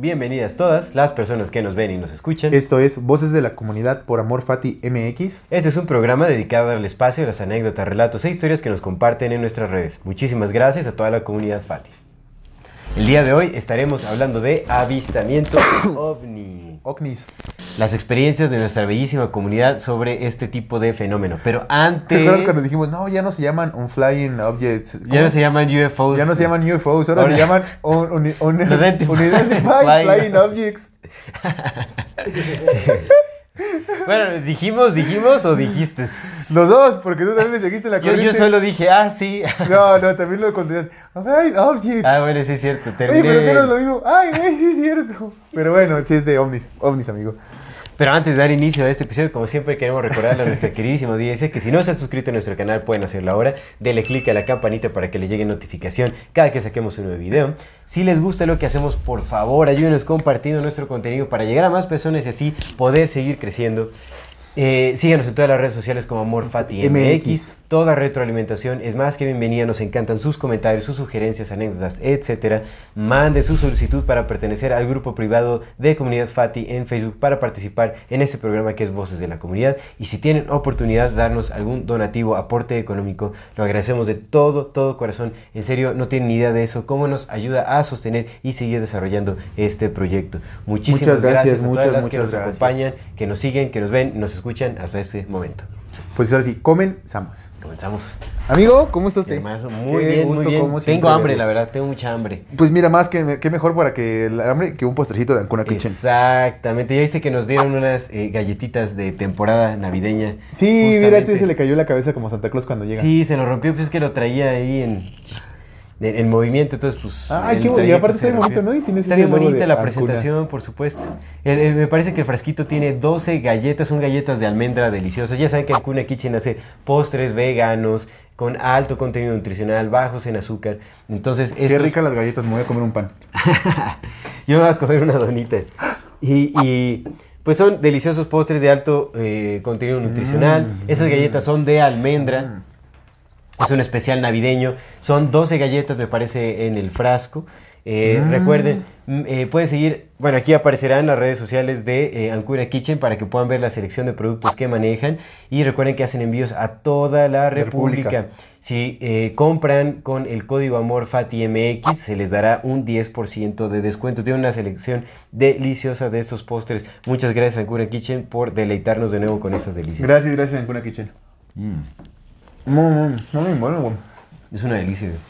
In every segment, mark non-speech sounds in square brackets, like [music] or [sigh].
Bienvenidas todas las personas que nos ven y nos escuchan. Esto es Voces de la Comunidad por Amor Fati MX. Este es un programa dedicado a darle espacio a las anécdotas, relatos e historias que nos comparten en nuestras redes. Muchísimas gracias a toda la comunidad Fati. El día de hoy estaremos hablando de avistamiento [coughs] ovni. OVNIs. Las experiencias de nuestra bellísima comunidad sobre este tipo de fenómeno. Pero ¿Te antes... acuerdas cuando dijimos, no, ya no se llaman un flying objects? Ya no se llaman UFOs. Ya no se llaman UFOs, ahora, Ahora- se llaman un, un, [laughs] un- unidentified flying- flying objects. [laughs] Bueno, ¿dijimos, dijimos o dijiste? Los dos, porque tú también me seguiste la Yo, corriente. yo solo dije, ah, sí. No, no, también lo. Flying objects. Ah, bueno, sí es cierto. Terminé. pero que no es lo mismo. Ay, sí es cierto. Pero bueno, sí es de ovnis. Ovnis, amigo. Pero antes de dar inicio a este episodio, como siempre queremos recordarle a nuestra [laughs] queridísima audiencia que si no se han suscrito a nuestro canal pueden hacerlo ahora. Dele click a la campanita para que les llegue notificación cada que saquemos un nuevo video. Si les gusta lo que hacemos, por favor ayúdenos compartiendo nuestro contenido para llegar a más personas y así poder seguir creciendo. Eh, síganos en todas las redes sociales como AmorFatiMX. MX. Toda retroalimentación es más que bienvenida. Nos encantan sus comentarios, sus sugerencias, anécdotas, etcétera. Mande su solicitud para pertenecer al grupo privado de Comunidad Fati en Facebook para participar en este programa que es Voces de la Comunidad. Y si tienen oportunidad de darnos algún donativo, aporte económico, lo agradecemos de todo, todo corazón. En serio, no tienen ni idea de eso, cómo nos ayuda a sostener y seguir desarrollando este proyecto. Muchísimas Muchas gracias, gracias, a muchas, todas las que muchas nos gracias. acompañan, que nos siguen, que nos ven, nos escuchan hasta este momento. Pues ahora sí, comenzamos. Comenzamos. Amigo, ¿cómo está usted? Muy Qué bien, gusto, muy bien. Tengo hambre, la verdad, tengo mucha hambre. Pues mira, más que, que mejor para que el hambre que un postrecito de Ancuna Kitchen. Exactamente, ya viste que nos dieron unas eh, galletitas de temporada navideña. Sí, mira, Justamente. este se le cayó la cabeza como Santa Claus cuando llega. Sí, se lo rompió, pues es que lo traía ahí en, en, en movimiento, entonces pues... Ay, el qué bonito, y aparte está bien bonito, ¿no? Y Está bien bonita la presentación, por supuesto. El- el- me parece que el frasquito tiene 12 galletas, son galletas de almendra deliciosas. Ya saben que Ancuna Kitchen hace postres veganos con alto contenido nutricional, bajos en azúcar. Entonces, Qué estos- ricas las galletas, me voy a comer un pan. [laughs] Yo voy a comer una donita. Y, y, pues son deliciosos postres de alto eh, contenido nutricional. Mm, Esas galletas son de almendra. Es un especial navideño. Son 12 galletas, me parece, en el frasco. Eh, Mm. Recuerden, mm, eh, pueden seguir, bueno, aquí aparecerán las redes sociales de eh, Ancura Kitchen para que puedan ver la selección de productos que manejan. Y recuerden que hacen envíos a toda la República. República. Si eh, compran con el código amor FATIMX, se les dará un 10% de descuento. Tiene una selección deliciosa de estos postres. Muchas gracias, Ancura Kitchen, por deleitarnos de nuevo con estas delicias. Gracias, gracias, Ancuna Kitchen. Muy, muy, muy bueno, güey. Es una delicia. güey.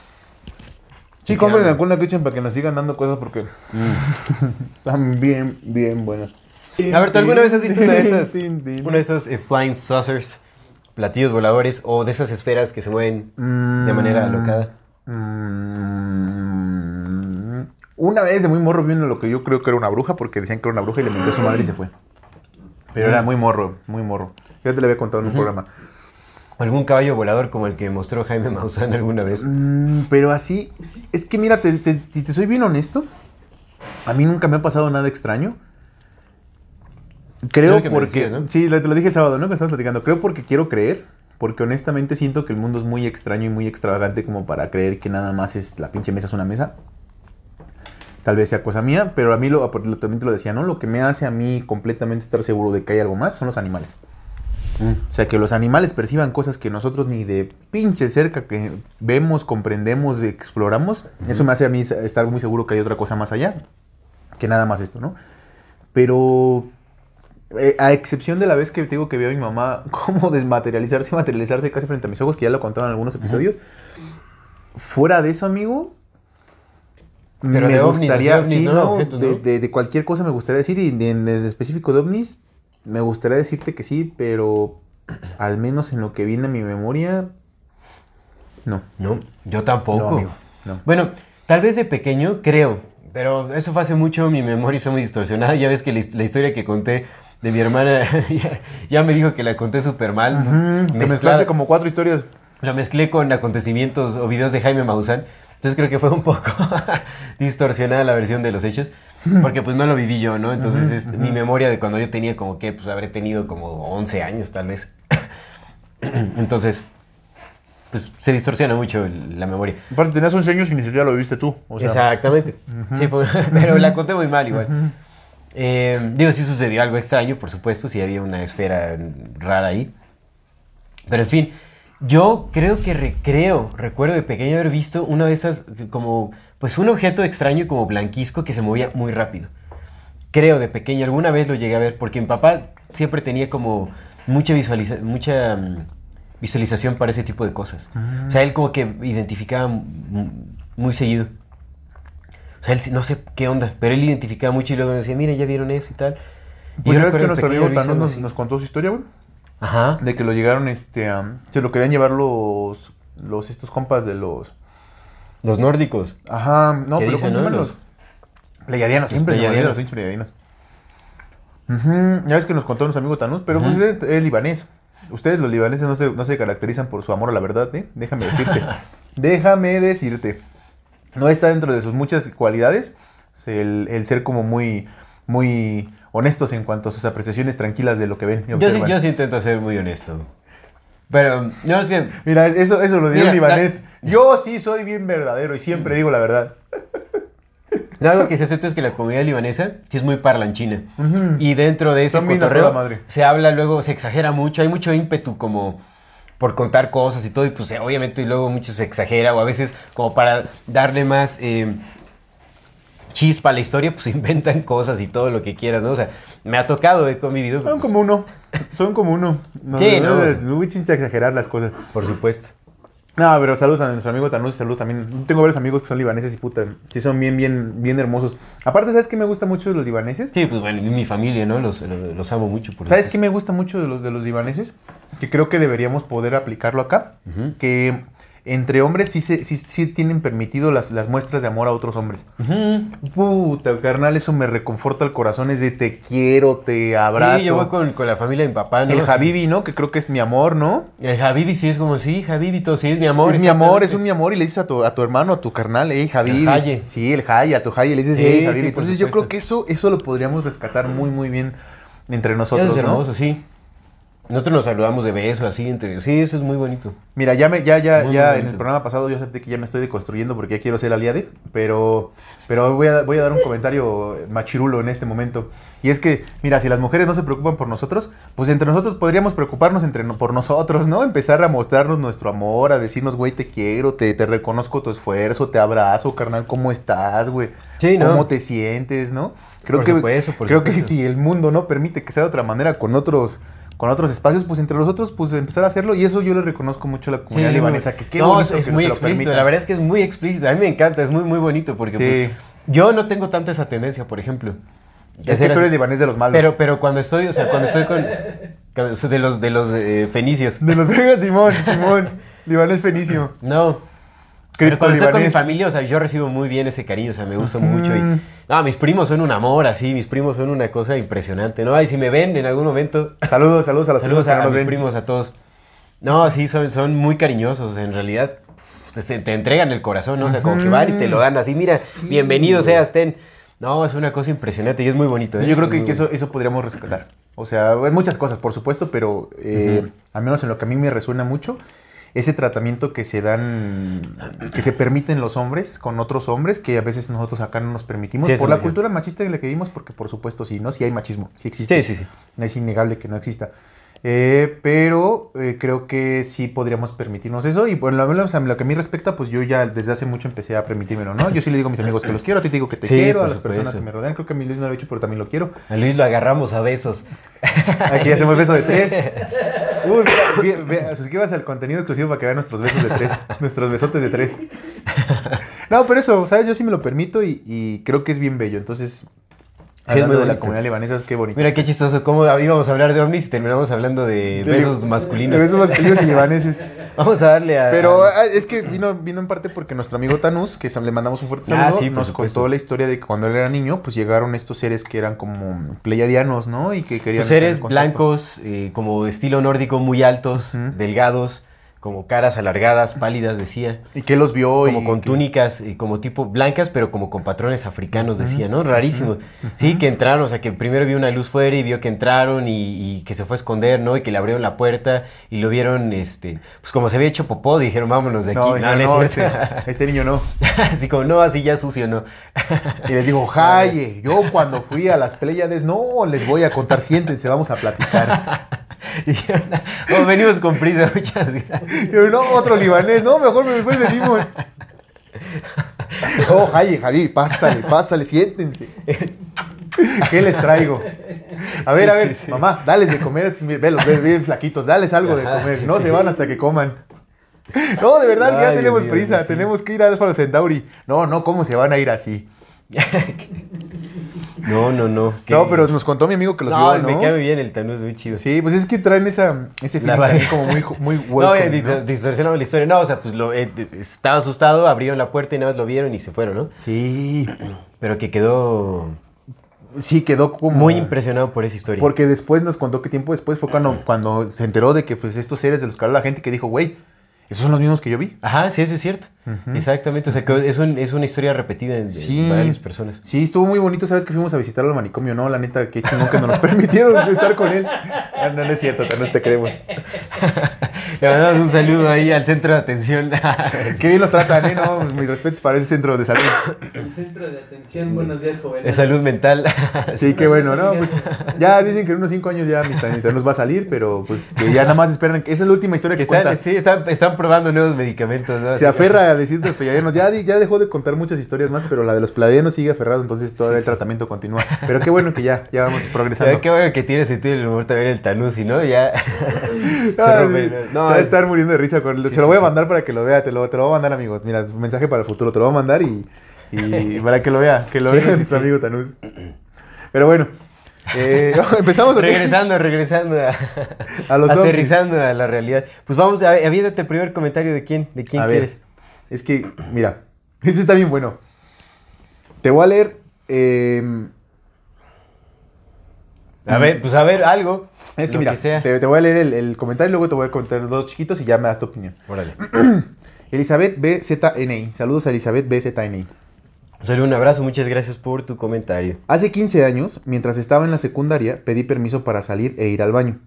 Sí, compren hambre. Ancuna Kitchen para que nos sigan dando cosas porque [laughs] están bien, bien buenas. A ver, ¿tú alguna vez has visto una de esas, [laughs] uno de esos eh, flying saucers, platillos voladores o de esas esferas que se mueven de manera alocada? Mm, Una vez de muy morro vi uno lo que yo creo que era una bruja porque decían que era una bruja y le metió a su madre y se fue. Pero era muy morro, muy morro. Ya te lo había contado en un programa. ¿O algún caballo volador como el que mostró Jaime Maussan alguna vez? Mm, pero así, es que mira, te, te- soy bien honesto, a mí nunca me ha pasado nada extraño. Creo que porque... decías, ¿no? Sí, te lo dije el sábado, ¿no? Que estábamos platicando. Creo porque quiero creer, porque honestamente siento que el mundo es muy extraño y muy extravagante como para creer que nada más es la pinche mesa es una mesa. Tal vez sea cosa mía, pero a mí lo, lo- también te lo decía, ¿no? Lo que me hace a mí completamente estar seguro de que hay algo más son los animales. O sea, que los animales perciban cosas que nosotros ni de pinche cerca que vemos, comprendemos, exploramos. Eso me hace a mí estar muy seguro que hay otra cosa más allá que nada más esto, ¿no? Pero eh, a excepción de la vez que te digo que veo a mi mamá [laughs] cómo desmaterializarse y materializarse casi frente a mis ojos, que ya lo contaba en algunos episodios, fuera de eso, amigo, Pero de ovnis, así, ovnis, sí, no, no, objetos, de, ¿no? de- de cualquier cosa me gustaría decir, y de- en específico de ovnis, me gustaría decirte que sí, pero al menos en lo que viene a mi memoria, no. No, yo tampoco. No, amigo, no. Bueno, tal vez de pequeño, creo. Pero eso fue hace mucho, mi memoria está muy distorsionada. Ya ves que la, his- la historia que conté de mi hermana [laughs] ya, ya me dijo que la conté súper mal. Que Mezclada- mezclaste como cuatro historias. La mezclé con acontecimientos o videos de Jaime Maussan. Entonces creo que fue un poco [laughs] distorsionada la versión de los hechos. Porque pues no lo viví yo, ¿no? Entonces es mi memoria de cuando yo tenía como que, pues habré tenido como 11 años tal vez. [clears throat] Entonces, pues se distorsiona mucho el- la memoria. Aparte, tenías 11 años y ni siquiera lo viste tú. O sea, Exactamente. Sí, fue- [laughs] pero la conté muy mal igual. Eh, digo, sí sucedió algo extraño, por supuesto, sí había una esfera rara ahí. Pero en fin, yo creo que recreo, recuerdo de pequeño haber visto una de esas, como, pues un objeto extraño como blanquisco que se movía muy rápido. Creo de pequeño, alguna vez lo llegué a ver, porque mi papá siempre tenía como mucha, visualiza mucha mm, visualización para ese tipo de cosas. O sea, él como que identificaba muy seguido. O sea, él no sé qué onda, pero él identificaba mucho y luego decía, mira, ya vieron eso y tal. Y Pues yo ves que nuestro amigo Thanos nos, nos contó su historia, güey. Ajá. De que lo llegaron, este, se lo querían llevar los, los, estos compas de los... Los nórdicos. Ajá, no, ¿Qué pero dicen, ¿cómo se no? Los-? Pleiadianos, siempre pleiadianos. pinches pleiadianos. Ya ves que nos contó nuestro amigo Tanús, pero pues es, es libanés. Ustedes los libaneses no se, no se caracterizan por su amor a la verdad, ¿eh? Déjame decirte. [laughs] Déjame decirte. No está dentro de sus muchas cualidades el, el ser como muy, muy honestos en cuanto a sus apreciaciones tranquilas de lo que ven y Yo sí, yo sí intento ser muy honesto. Pero, no, es que... Mira, eso, eso lo dijo un libanés. Yo sí soy bien verdadero y siempre digo la verdad. Algo que se acepta es que la comunidad libanesa sí es muy parlanchina. Ujú. Y dentro de ese cotorreo madre. se habla luego, se exagera mucho, hay mucho ímpetu como por contar cosas y todo, y pues eh, obviamente y luego mucho se exagera o a veces como para darle más eh, chispa a la historia, pues [laughs] inventan cosas y todo lo que quieras, ¿no? O sea, me ha tocado, he convivido. Son pues, como uno. Son como uno. No, Sí, no, no, échense a exagerar las cosas. Por supuesto. No, pero saludos a nuestro amigo Tanús, saludos también. Tengo varios amigos que son libaneses y puta, sí son bien, bien, bien hermosos. Aparte, ¿sabes qué me gusta mucho de los libaneses? Sí, pues bueno, mi familia, ¿no? Los, los amo mucho. Por ¿Sabes qué me gusta mucho de los, de los libaneses? Que creo que deberíamos poder aplicarlo acá. Que entre hombres sí, se, sí, sí tienen permitido las, las muestras de amor a otros hombres. Puta, carnal, eso me reconforta el corazón. Es de te quiero, te abrazo. Sí, yo voy con, con la familia de mi papá, ¿no? El Habibi, ¿no? Que creo que es mi amor, ¿no? El Habibi sí es como, sí, Habibito, sí es mi amor. es mi amor, es un mi amor y le dices a tu, a tu hermano, a tu carnal, hey, Javi. El Haye. Sí, el Haye, a tu Haye le dices, Sí, hey, Entonces yo creo que eso, eso lo podríamos rescatar muy, muy bien entre nosotros, Eso es ¿no? sí. Nosotros nos saludamos de beso, así, entre... Sí, eso es muy bonito. Mira, ya, me, ya, ya, Muy ya en el programa pasado yo acepté que ya me estoy deconstruyendo porque ya quiero ser aliade, pero, pero voy, a, voy a dar un comentario machirulo en este momento. Y es que, mira, si las mujeres no se preocupan por nosotros, pues entre nosotros podríamos preocuparnos entre, por nosotros, ¿no? Empezar a mostrarnos nuestro amor, a decirnos, güey, te quiero, te, te reconozco tu esfuerzo, te abrazo, carnal, ¿cómo estás, güey? Sí, ¿no? ¿Cómo te sientes, no? Creo Por que, supuesto, por creo que si el mundo no permite que sea de otra manera con otros... Con otros espacios, pues entre nosotros, pues empezar a hacerlo. Y eso yo le reconozco mucho a la comunidad Sí, libanesa. Que qué no, bonito es, que muy explícito. La verdad es que es muy explícito. A mí me encanta, es muy, muy bonito porque Sí. pues, yo no tengo tanta esa tendencia, por ejemplo. Es que tú eres libanés de los malos. Pero, pero cuando estoy, o sea, cuando estoy con... de los, de los eh, fenicios. De los Simón, [laughs] Simón. libanés fenicio. No. Pero cuando estoy con mi familia, o sea, yo recibo muy bien ese cariño, o sea, me gusta mucho. Y, no, mis primos son un amor, así, mis primos son una cosa impresionante, ¿no? Y si me ven en algún momento, Saludos, saludos a los saludos a, a mis ven. primos, a todos. No, sí, son, son muy cariñosos, en realidad. Te, te entregan el corazón, ¿no? O sea, como que van y te lo dan así, mira, Sí, bienvenido seas, ten. No, es una cosa impresionante y es muy bonito, ¿eh? Yo creo Es que, que eso, eso podríamos rescatar. O sea, hay muchas cosas, por supuesto, pero eh, al menos en lo que a mí me resuena mucho, ese tratamiento que se dan, que se permiten los hombres con otros hombres, que a veces nosotros acá no nos permitimos, Sí, por la cultura machista en la que vivimos, porque por supuesto sí, ¿no? Sí hay machismo, sí existe. Sí, sí, sí. Es innegable que no exista. Eh, pero eh, creo que sí podríamos permitirnos eso. Y por lo lo que a mí respecta, pues yo ya desde hace mucho empecé a permitírmelo, ¿no? Yo sí le digo a mis amigos que los quiero, a ti te digo que te Sí, quiero, a las personas que me rodean. Creo que a mi Luis no lo he hecho, pero también lo quiero. A Luis lo agarramos a besos. [laughs] Aquí hacemos beso de tres. [laughs] Uy, mira, suscríbanse al contenido exclusivo para que vean nuestros besos de tres. nuestros besotes de tres. [laughs] No, pero eso, ¿sabes? Yo sí me lo permito y, y creo que es bien bello. Entonces, Sí, de la comunidad libanesa, es bonito. Mira qué chistoso, cómo íbamos a hablar de ovnis y terminamos hablando de besos masculinos. De besos masculinos y libaneses. [laughs] Vamos a darle a... Pero a- ah, es que vino, vino en parte porque nuestro amigo Tanús, que le mandamos un fuerte Ah, saludo, sí, nos contó la historia de que cuando él era niño, pues llegaron estos seres que eran como pleiadianos, ¿no? Y que querían... Pues seres blancos, eh, como de estilo nórdico, muy altos, delgados, como caras alargadas, pálidas, decía. Y que él los vio Como y con que- túnicas, eh, como tipo blancas, pero como con patrones africanos, decía, ¿no? Rarísimos. Sí, que entraron, o sea, que primero vio una luz fuera y vio que entraron y, y que se fue a esconder, ¿no? Y que le abrieron la puerta y lo vieron, este, pues como se había hecho popó, dijeron, vámonos de aquí. No, no, no, este, este niño no. [laughs] Así como, no, así ya sucio, ¿no? [laughs] Y les digo, [laughs] Jaye, yo cuando fui a las Pléyades, no, les voy a contar, siéntense, vamos a platicar. Y dijeron, oh, venimos con prisa, muchas gracias. Yo, no, otro libanés, no, mejor después venimos. Oh, Jaye, Javi, pásale, pásale, siéntense. ¿Qué les traigo? A ver, Sí, a ver, sí, sí. mamá, dales de comer, velos, ven bien flaquitos, dales algo de Ajá, comer, no se van hasta que coman. No, de verdad, Ay, ya Dios tenemos prisa, tenemos que ir a Alfaro Centauri. No, no, ¿cómo se van a ir así? [laughs] No, no, no. No, pero nos contó mi amigo que los no, vio, ¿no? me cae muy bien el Tanús, muy chido. Sí, pues es que traen esa, ese también va- como muy, muy [laughs] No, welcome, eh, ¿no? distorsionamos la historia. No, o sea, pues lo, eh, estaba asustado, abrieron la puerta y nada más lo vieron y se fueron, ¿no? Sí, Pero que quedó sí quedó como... muy impresionado por esa historia. Porque después nos contó que tiempo después fue cuando, cuando se enteró de que pues estos seres de los que habla la gente que dijo, güey, esos son los mismos que yo vi. Ajá, sí, eso es cierto. Exactamente. O sea, que es, un- es una historia repetida en, Sí. en varias personas. Sí, estuvo muy bonito, sabes que fuimos a visitarlo al manicomio, ¿no? La neta, qué chingón que no nos [laughs] permitieron estar con él. Ah, no, no es cierto, no te creemos. [laughs] Le mandamos un saludo ahí al centro de atención. [laughs] Qué bien los tratan, ¿eh? No, mis respetos para ese centro de salud. El centro de atención, buenos días, jóvenes. de salud mental. Sí, qué bueno, ¿no? Pues, ya dicen que en unos cinco años ya mis tanitas nos va a salir, pero pues que ya nada más esperan. que Esa es la última historia que que, están, sí, están, están probando nuevos medicamentos. ¿no? Se aferra a decir los pleiadianos. Ya, ya dejó de contar muchas historias más, pero la de los pleiadianos sigue aferrado, entonces todavía el tratamiento continúa. Pero qué bueno que ya, ya vamos progresando. Ya, Qué bueno que tiene sentido el humor también el Tanusi, ¿no? Ya [laughs] [laughs] se Ah, rompe. No, va a es- estar muriendo de risa con él. Sí, Se lo sí, voy a mandar para que lo vea. Te lo, te lo voy a mandar, amigos. Mira, mensaje para el futuro. Te lo voy a mandar y, y [laughs] para que lo vea. Que lo Sí, vea sí. amigo Tanús. Pero bueno, eh, [laughs] empezamos ¿o qué? regresando, regresando a, A los aterrizando a la realidad. Pues vamos, a, aviéntate el primer comentario de quién, de quién A ver, quieres. Es que, mira, este está bien bueno. Te voy a leer. eh, A ver, pues a ver, algo. es que mira, sea. Te, te voy a leer el, el comentario y luego te voy a contar dos chiquitos y ya me das tu opinión. Órale. [clears throat] Elizabeth BZNI. Saludos a Elizabeth BZNI. Solo un abrazo, muchas gracias por tu comentario. Hace 15 años, mientras estaba en la secundaria, pedí permiso para salir e ir al baño.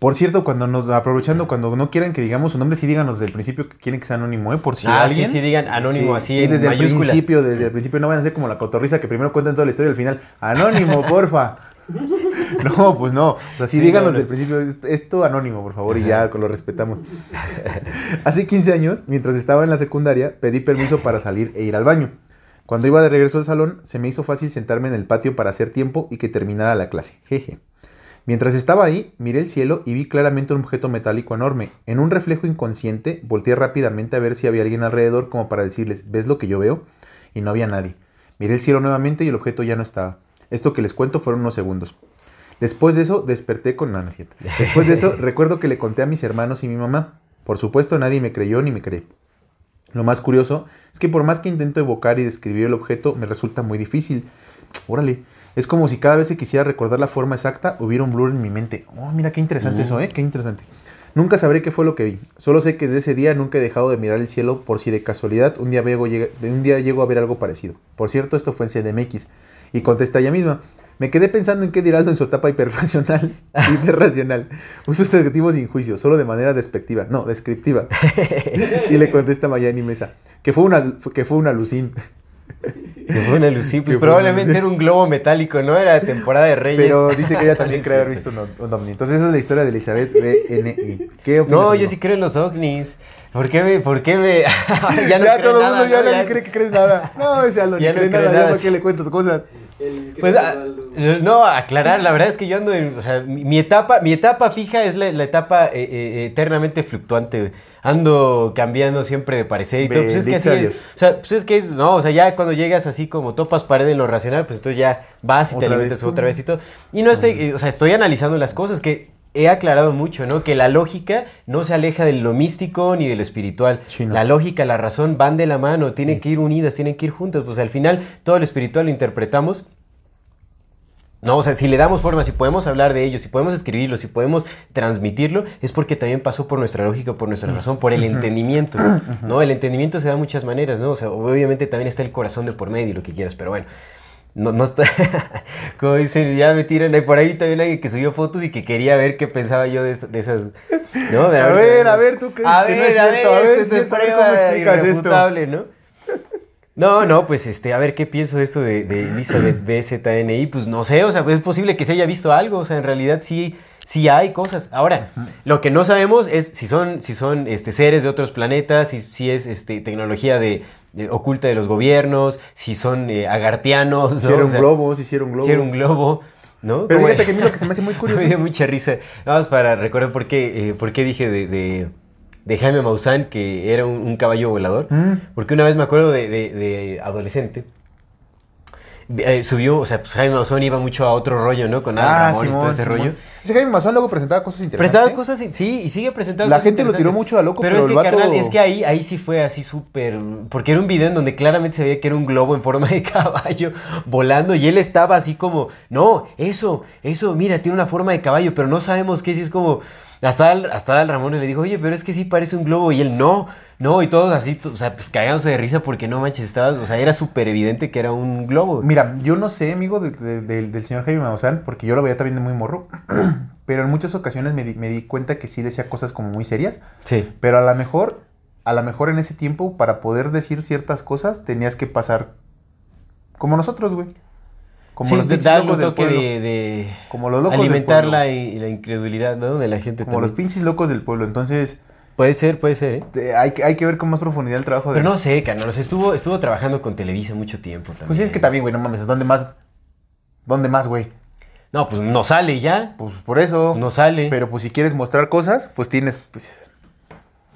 Por cierto, cuando nos aprovechando, cuando no quieran que digamos su nombre, sí díganos desde el principio que quieren que sea anónimo, ¿eh? Por si Ah, alguien. sí, sí, digan anónimo así sí, en desde mayúsculas. el principio, desde el principio, no van a ser como la cotorriza que primero cuentan toda la historia y al final, anónimo, [laughs] porfa. [laughs] No, pues no. O sea, sí, Sí, díganos no, no. desde el principio, esto, esto anónimo, por favor, y ya lo respetamos. [laughs] Hace 15 años, mientras estaba en la secundaria, pedí permiso para salir e ir al baño. Cuando iba de regreso al salón, se me hizo fácil sentarme en el patio para hacer tiempo y que terminara la clase. Jeje. Mientras estaba ahí, miré el cielo y vi claramente un objeto metálico enorme. En un reflejo inconsciente, volteé rápidamente a ver si había alguien alrededor como para decirles, ¿ves lo que yo veo? Y no había nadie. Miré el cielo nuevamente y el objeto ya no estaba. Esto que les cuento fueron unos segundos. Después de eso, desperté con... No, no es cierto. Después de eso, [laughs] recuerdo que le conté a mis hermanos y mi mamá. Por supuesto, nadie me creyó ni me cree. Lo más curioso es que por más que intento evocar y describir el objeto, me resulta muy difícil. Órale, es como si cada vez que quisiera recordar la forma exacta, hubiera un blur en mi mente. Oh, mira qué interesante eso, ¿eh? Qué interesante. Nunca sabré qué fue lo que vi. Solo sé que desde ese día nunca he dejado de mirar el cielo por si de casualidad un día, veo, llega- un día llego a ver algo parecido. Por cierto, esto fue en CDMX. Y contesta ella misma. Me quedé pensando en qué dirá Aldo en su etapa hiperracional. [laughs] hiperracional. Uso este adjetivo sin juicio, solo de manera despectiva. No, descriptiva. [laughs] y le contesta Mayani Mesa. Que fue una, que fue una lucín. Que fue una luz, sí, pues probablemente era un globo metálico, ¿no? Era temporada de Reyes. Pero dice que ella también [laughs] cree haber visto un, un ovni. Entonces esa es la historia de Elizabeth BNI. ¿Qué opinas, No, yo amigo? sí creo en los ovnis. ¿Por qué me.? ¿Por qué me.? [laughs] ya no ya creo todo el nada, mundo ya ¿no? nadie cree que crees nada. No, ese Aldo ni Ya no cree cree nada. nada, Ya sí. le cuentas cosas. Pues, ah, no, aclarar, la verdad es que yo ando en, o sea, mi, mi etapa, mi etapa fija es la, la etapa eh, eh, eternamente fluctuante, güey. Ando cambiando siempre de parecer y todo. Pues es que así es. O sea, pues es que es, no, o sea, ya cuando llegas así como topas pared en lo racional, pues entonces ya vas y te alimentas vez. otra vez y todo. Y no estoy, o sea, estoy analizando las cosas que he aclarado mucho, ¿no? Que la lógica no se aleja de lo místico ni de lo espiritual. Sí, no. La lógica, la razón van de la mano, tienen que ir unidas, tienen que ir juntas. Pues al final todo lo espiritual lo interpretamos no, o sea, si le damos forma, si podemos hablar de ello, si podemos escribirlo, si podemos transmitirlo, es porque también pasó por nuestra lógica, por nuestra razón, por el entendimiento, ¿no? El entendimiento se da de muchas maneras, ¿no? O sea, obviamente también está el corazón de por medio y lo que quieras, pero bueno. No, no está. [laughs] Como dicen, ya me tiran. Por ahí también alguien que subió fotos y que quería ver qué pensaba yo de, de esas. ¿no? De A ver, a ver, tú qué A que no ver, es a cierto, ver, a ver, este es a ver prueba explicas esto. irrefutable, ¿no? No, no, pues este, a ver qué pienso de esto de, de Elizabeth BZNI. Pues no sé, o sea, es posible que se haya visto algo. O sea, en realidad sí, sí hay cosas. Ahora, lo que no sabemos es si son, si son este, seres de otros planetas, si, si es este, tecnología de, de- oculta de los gobiernos, si son eh, agartianos. ¿no? Hicieron O sea, globos, hicieron globos. si era un globo, ¿no? Pero fíjate que a mí lo que se me hace muy curioso. [laughs] me dio mucha risa. Vamos para recordar por qué, eh, por qué dije de, de- de Jaime Maussan que era un, un caballo volador. Mm. Porque una vez me acuerdo de, de- de adolescente. eh, subió, o sea, pues Jaime Maussan iba mucho a otro rollo, ¿no? Con Al Ramón y todo Ah, Simón, ese Simón. rollo. Ese Jaime Mazón luego presentaba cosas interesantes. Prestaba ¿eh? cosas, sí, y sigue presentando La cosas gente lo tiró mucho a loco, pero, pero es que, el vato- carnal, es que ahí, ahí sí fue así súper... Porque era un video en donde claramente se veía que era un globo en forma de [laughs] caballo volando y él estaba así como, no, eso, eso, mira, tiene una forma de caballo, pero no sabemos qué es, y es como... Hasta Al, hasta Al Ramón le dijo, oye, pero es que sí parece un globo. Y él, no, no, y todos así, o sea, pues cagándose de risa porque no manches, estaba, o sea, era súper evidente que era un globo. Mira, yo no sé, amigo, de- de- del- del señor Jaime Maussan, porque yo lo veía también de muy morro. [clears throat] pero en muchas ocasiones me di, me di cuenta que sí decía cosas como muy serias. Sí. Pero a lo mejor, a lo mejor en ese tiempo, para poder decir ciertas cosas, tenías que pasar como nosotros, güey. Como sí, los de- darle un toque pueblo. de, de Como los locos del alimentar pueblo. la, y la incredulidad ¿no? de la gente Como los también. pinches locos del pueblo. Entonces, Puede ser, puede ser, ¿eh? hay, que- hay que ver con más profundidad el trabajo de... Pero no sé, estuvo, estuvo trabajando con Televisa mucho tiempo también. Pues sí, es que también, güey, no mames, ¿dónde más? ¿Dónde más, güey? No, pues no sale ya, Pues por eso. no sale. Pero pues si quieres mostrar cosas, pues tienes... Pues,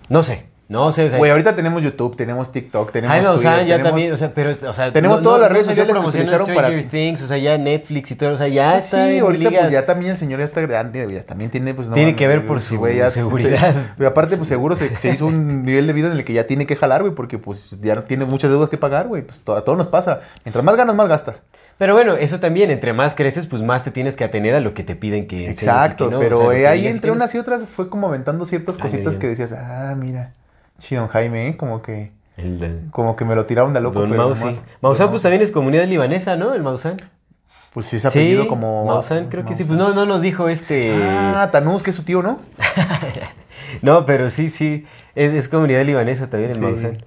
No sé, no sé, o sea... Güey, ahorita tenemos YouTube, tenemos TikTok, tenemos Jaime Twitter, ya tenemos- también, o sea, pero, o sea... Tenemos no- todas no- las redes sociales que utilizaron para- Things, o sea, ya Netflix y todo, o sea, ya Pues está sí, ahorita ligas- pues ya también el señor ya está grande, ya también tiene pues no Tiene que ver por su güey, ya se- seguridad. Güey, aparte pues seguro se, se hizo un nivel de vida en el que ya tiene que jalar, güey, porque pues ya tiene muchas deudas que pagar, güey, pues to- a todos nos pasa. Mientras más ganas, más gastas. Pero bueno, eso también, entre más creces, pues más te tienes que atener a lo que te piden que y Exacto, que no, o pero sea, lo eh, que ahí digas y entre unas y otras fue como aventando ciertas cositas que decías, ah, mira, chido don Jaime, ¿eh? como que El, como que me lo tiraron de loco. Don pero Mausi. Maussan, pues también es comunidad libanesa, ¿no? El Maussan. Pues sí, es apellido Sí, como... Maussan, creo que sí. Pues no, no nos dijo este... Ah, Tanús, que es su tío, ¿no? [laughs] No, pero sí, sí. Es, es comunidad libanesa también el Sí. Maussan.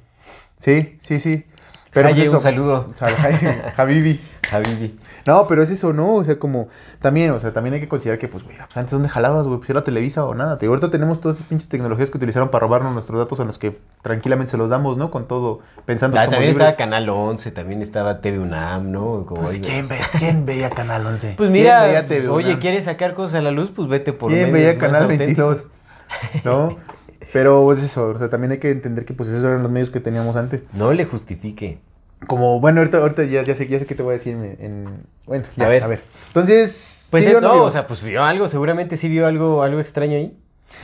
Sí, sí, sí. Pero Haye, pues eso- un saludo. Sal- [laughs] Habibi. Habibi. No, pero es eso, ¿no? O sea, como también, o sea, también hay que considerar que, pues, güey, pues antes dónde jalabas, güey, pues era Televisa o nada. Te ahorita tenemos todas esas pinches tecnologías que utilizaron para robarnos nuestros datos a los que tranquilamente se los damos, ¿no? Con todo, pensando Ah, también libres. estaba Canal 11, también estaba TV UNAM, ¿no? Como, Pues, ¿quién, ve- ¿Quién veía Canal 11? [laughs] Pues ¿Quién mira, oye? ¿quieres sacar cosas a la luz? Pues vete por ¿Quién medios veía Canal auténticos. 22? ¿No? [laughs] Pero es eso, o sea, también hay que entender que pues esos eran los medios que teníamos antes. No le justifique. Como, bueno, ahorita, ahorita ya, ya sé, ya sé qué te voy a decir en... en- bueno, ya, A ver. a ver. Entonces... Pues ¿sí es- vio no, o sea, pues vio algo, seguramente sí vio algo, algo extraño ahí.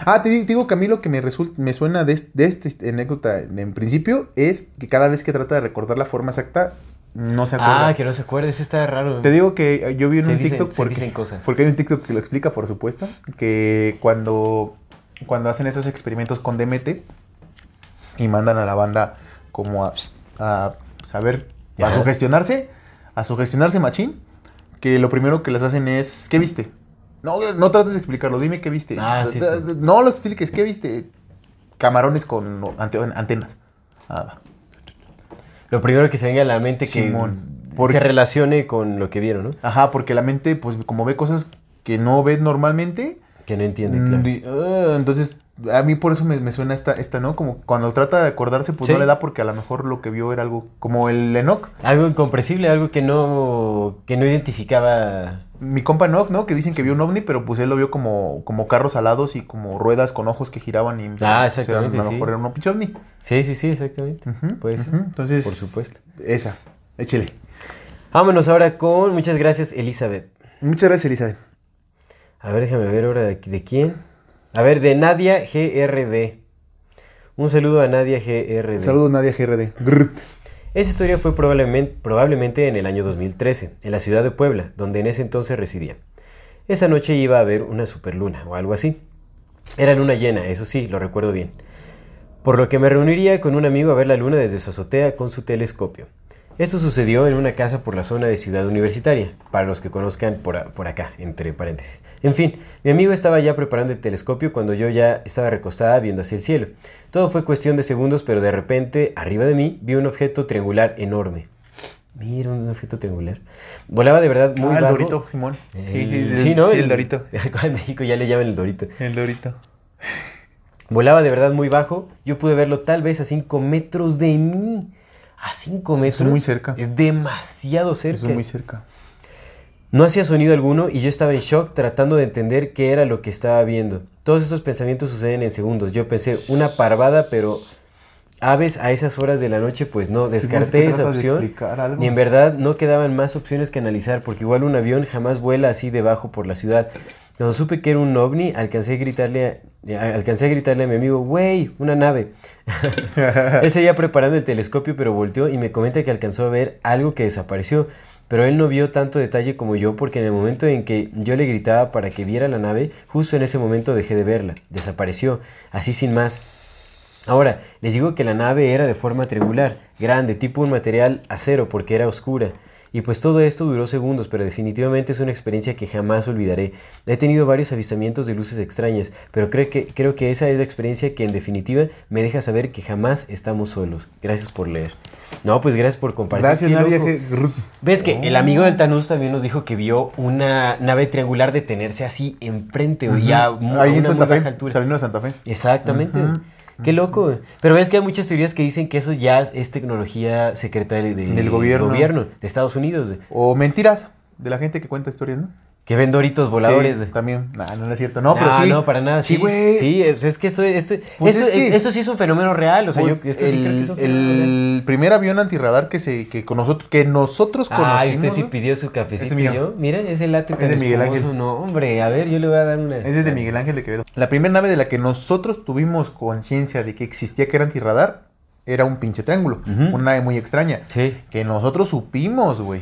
Ah, te, di- te digo que a mí lo que me resulta, me suena de, es- de esta anécdota en principio es que cada vez que trata de recordar la forma exacta, no se acuerda. Ah, que no se acuerde, eso está raro. Te digo que eh, yo vi en Se un dicen- TikTok porque, dicen cosas. porque hay un TikTok que lo explica, por supuesto, que cuando, cuando hacen esos experimentos con DMT y mandan a la banda como a, a saber, a sugestionarse, a sugestionarse machín, que lo primero que les hacen es, ¿qué viste? No, no trates de explicarlo, dime qué viste. Ah, sí, sí. No lo expliques, ¿qué viste? Camarones con ante- antenas. Ah, va. Lo primero que se venga a la mente que se relacione con lo que vieron, ¿no? Ajá, porque la mente, pues como ve cosas que no ve normalmente, Que no entiende, Mm, claro. entonces, a mí por eso me, me suena esta, esta, ¿no? Como cuando trata de acordarse, pues Sí. no le da porque a lo mejor lo que vio era algo como el Enoch. Algo incomprensible, algo que no, que no identificaba. Mi compa Enoch, ¿no? Que dicen que vio un ovni, pero pues él lo vio como, como carros alados y como ruedas con ojos que giraban y... Ah, exactamente, A lo sí. mejor era un pinche ovni. Sí, sí, sí, exactamente. Ujú, Puede ser. Entonces... Por supuesto. Esa. Échele. Vámonos ahora con muchas gracias, Elizabeth. Muchas gracias, Elizabeth. A ver, déjame ver ahora de, de quién. A ver, de Nadia GRD. Un saludo a Nadia GRD. Saludos, Nadia GRD. Grrrt. Esa historia fue probablemente, probablemente en el año 2013, en la ciudad de Puebla, donde en ese entonces residía. Esa noche iba a haber una superluna o algo así. Era luna llena, eso sí, lo recuerdo bien. Por lo que me reuniría con un amigo a ver la luna desde su azotea con su telescopio. Esto sucedió en una casa por la zona de Ciudad Universitaria, para los que conozcan por, a- por acá, entre paréntesis. En fin, mi amigo estaba ya preparando el telescopio cuando yo ya estaba recostada viendo hacia el cielo. Todo fue cuestión de segundos, pero de repente, arriba de mí, vi un objeto triangular enorme. Mira, un objeto triangular. Volaba de verdad muy ah, el bajo. Dorito, Simón. El- sí, ¿no? Sí, el Dorito. [laughs] Acá en México ya le llaman el Dorito. El Dorito. Volaba de verdad muy bajo. Yo pude verlo tal vez a 5 metros de mí. A 5 metros. muy cerca. Es demasiado cerca. Es muy cerca. No hacía sonido alguno y yo estaba en shock tratando de entender qué era lo que estaba viendo. Todos estos pensamientos suceden en segundos. Yo pensé, una parvada, pero aves a esas horas de la noche, pues no, descarté esa opción. Y en verdad no quedaban más opciones que analizar, porque igual un avión jamás vuela así debajo por la ciudad. Cuando supe que era un ovni, alcancé a gritarle a, alcancé a, gritarle a mi amigo, wey, una nave. [laughs] él seguía preparando el telescopio, pero volteó y me comenta que alcanzó a ver algo que desapareció. Pero él no vio tanto detalle como yo, porque en el momento en que yo le gritaba para que viera la nave, justo en ese momento dejé de verla. Desapareció, así sin más. Ahora, les digo que la nave era de forma triangular, grande, tipo un material acero, porque era oscura. Y pues todo esto duró segundos, pero definitivamente es una experiencia que jamás olvidaré. He tenido varios avistamientos de luces extrañas, pero creo que, creo que esa es la experiencia que en definitiva me deja saber que jamás estamos solos. Gracias por leer. No, pues gracias por compartir. Gracias, Nadia. Grrrt. ¿Ves que el Oh. amigo del Tanús también nos dijo que vio una nave triangular detenerse así enfrente, güey, ya mu- a una Santa muy Fe. baja altura? Saliendo de Santa Fe. Exactamente. Ujú. Qué loco. Pero ves que hay muchas teorías que dicen que eso ya es tecnología secreta de- de- Del gobierno. de Estados Unidos. O mentiras de la gente que cuenta historias, ¿no? Que ven doritos voladores. Sí, también. Nah, no, no es cierto. No, pero Ah, sí. no, para nada. Sí, güey. Sí, es, es que esto, esto, Pues esto, es que- esto sí es un fenómeno real. O sea, Pues yo esto sí creo que es un fenómeno el primer avión antirradar que se que con nosotros que nosotros conocimos. Ay, usted sí ¿no? pidió su cafecito es yo. Mira, ese late Es tan de Miguel. Ángel. No, hombre, a ver, yo le voy a dar una. Ese es de Miguel Ángel de Quevedo. La primera nave de la que nosotros tuvimos conciencia de que existía que era antirradar era un pinche triángulo. Una nave muy extraña. Sí. Que nosotros supimos, güey.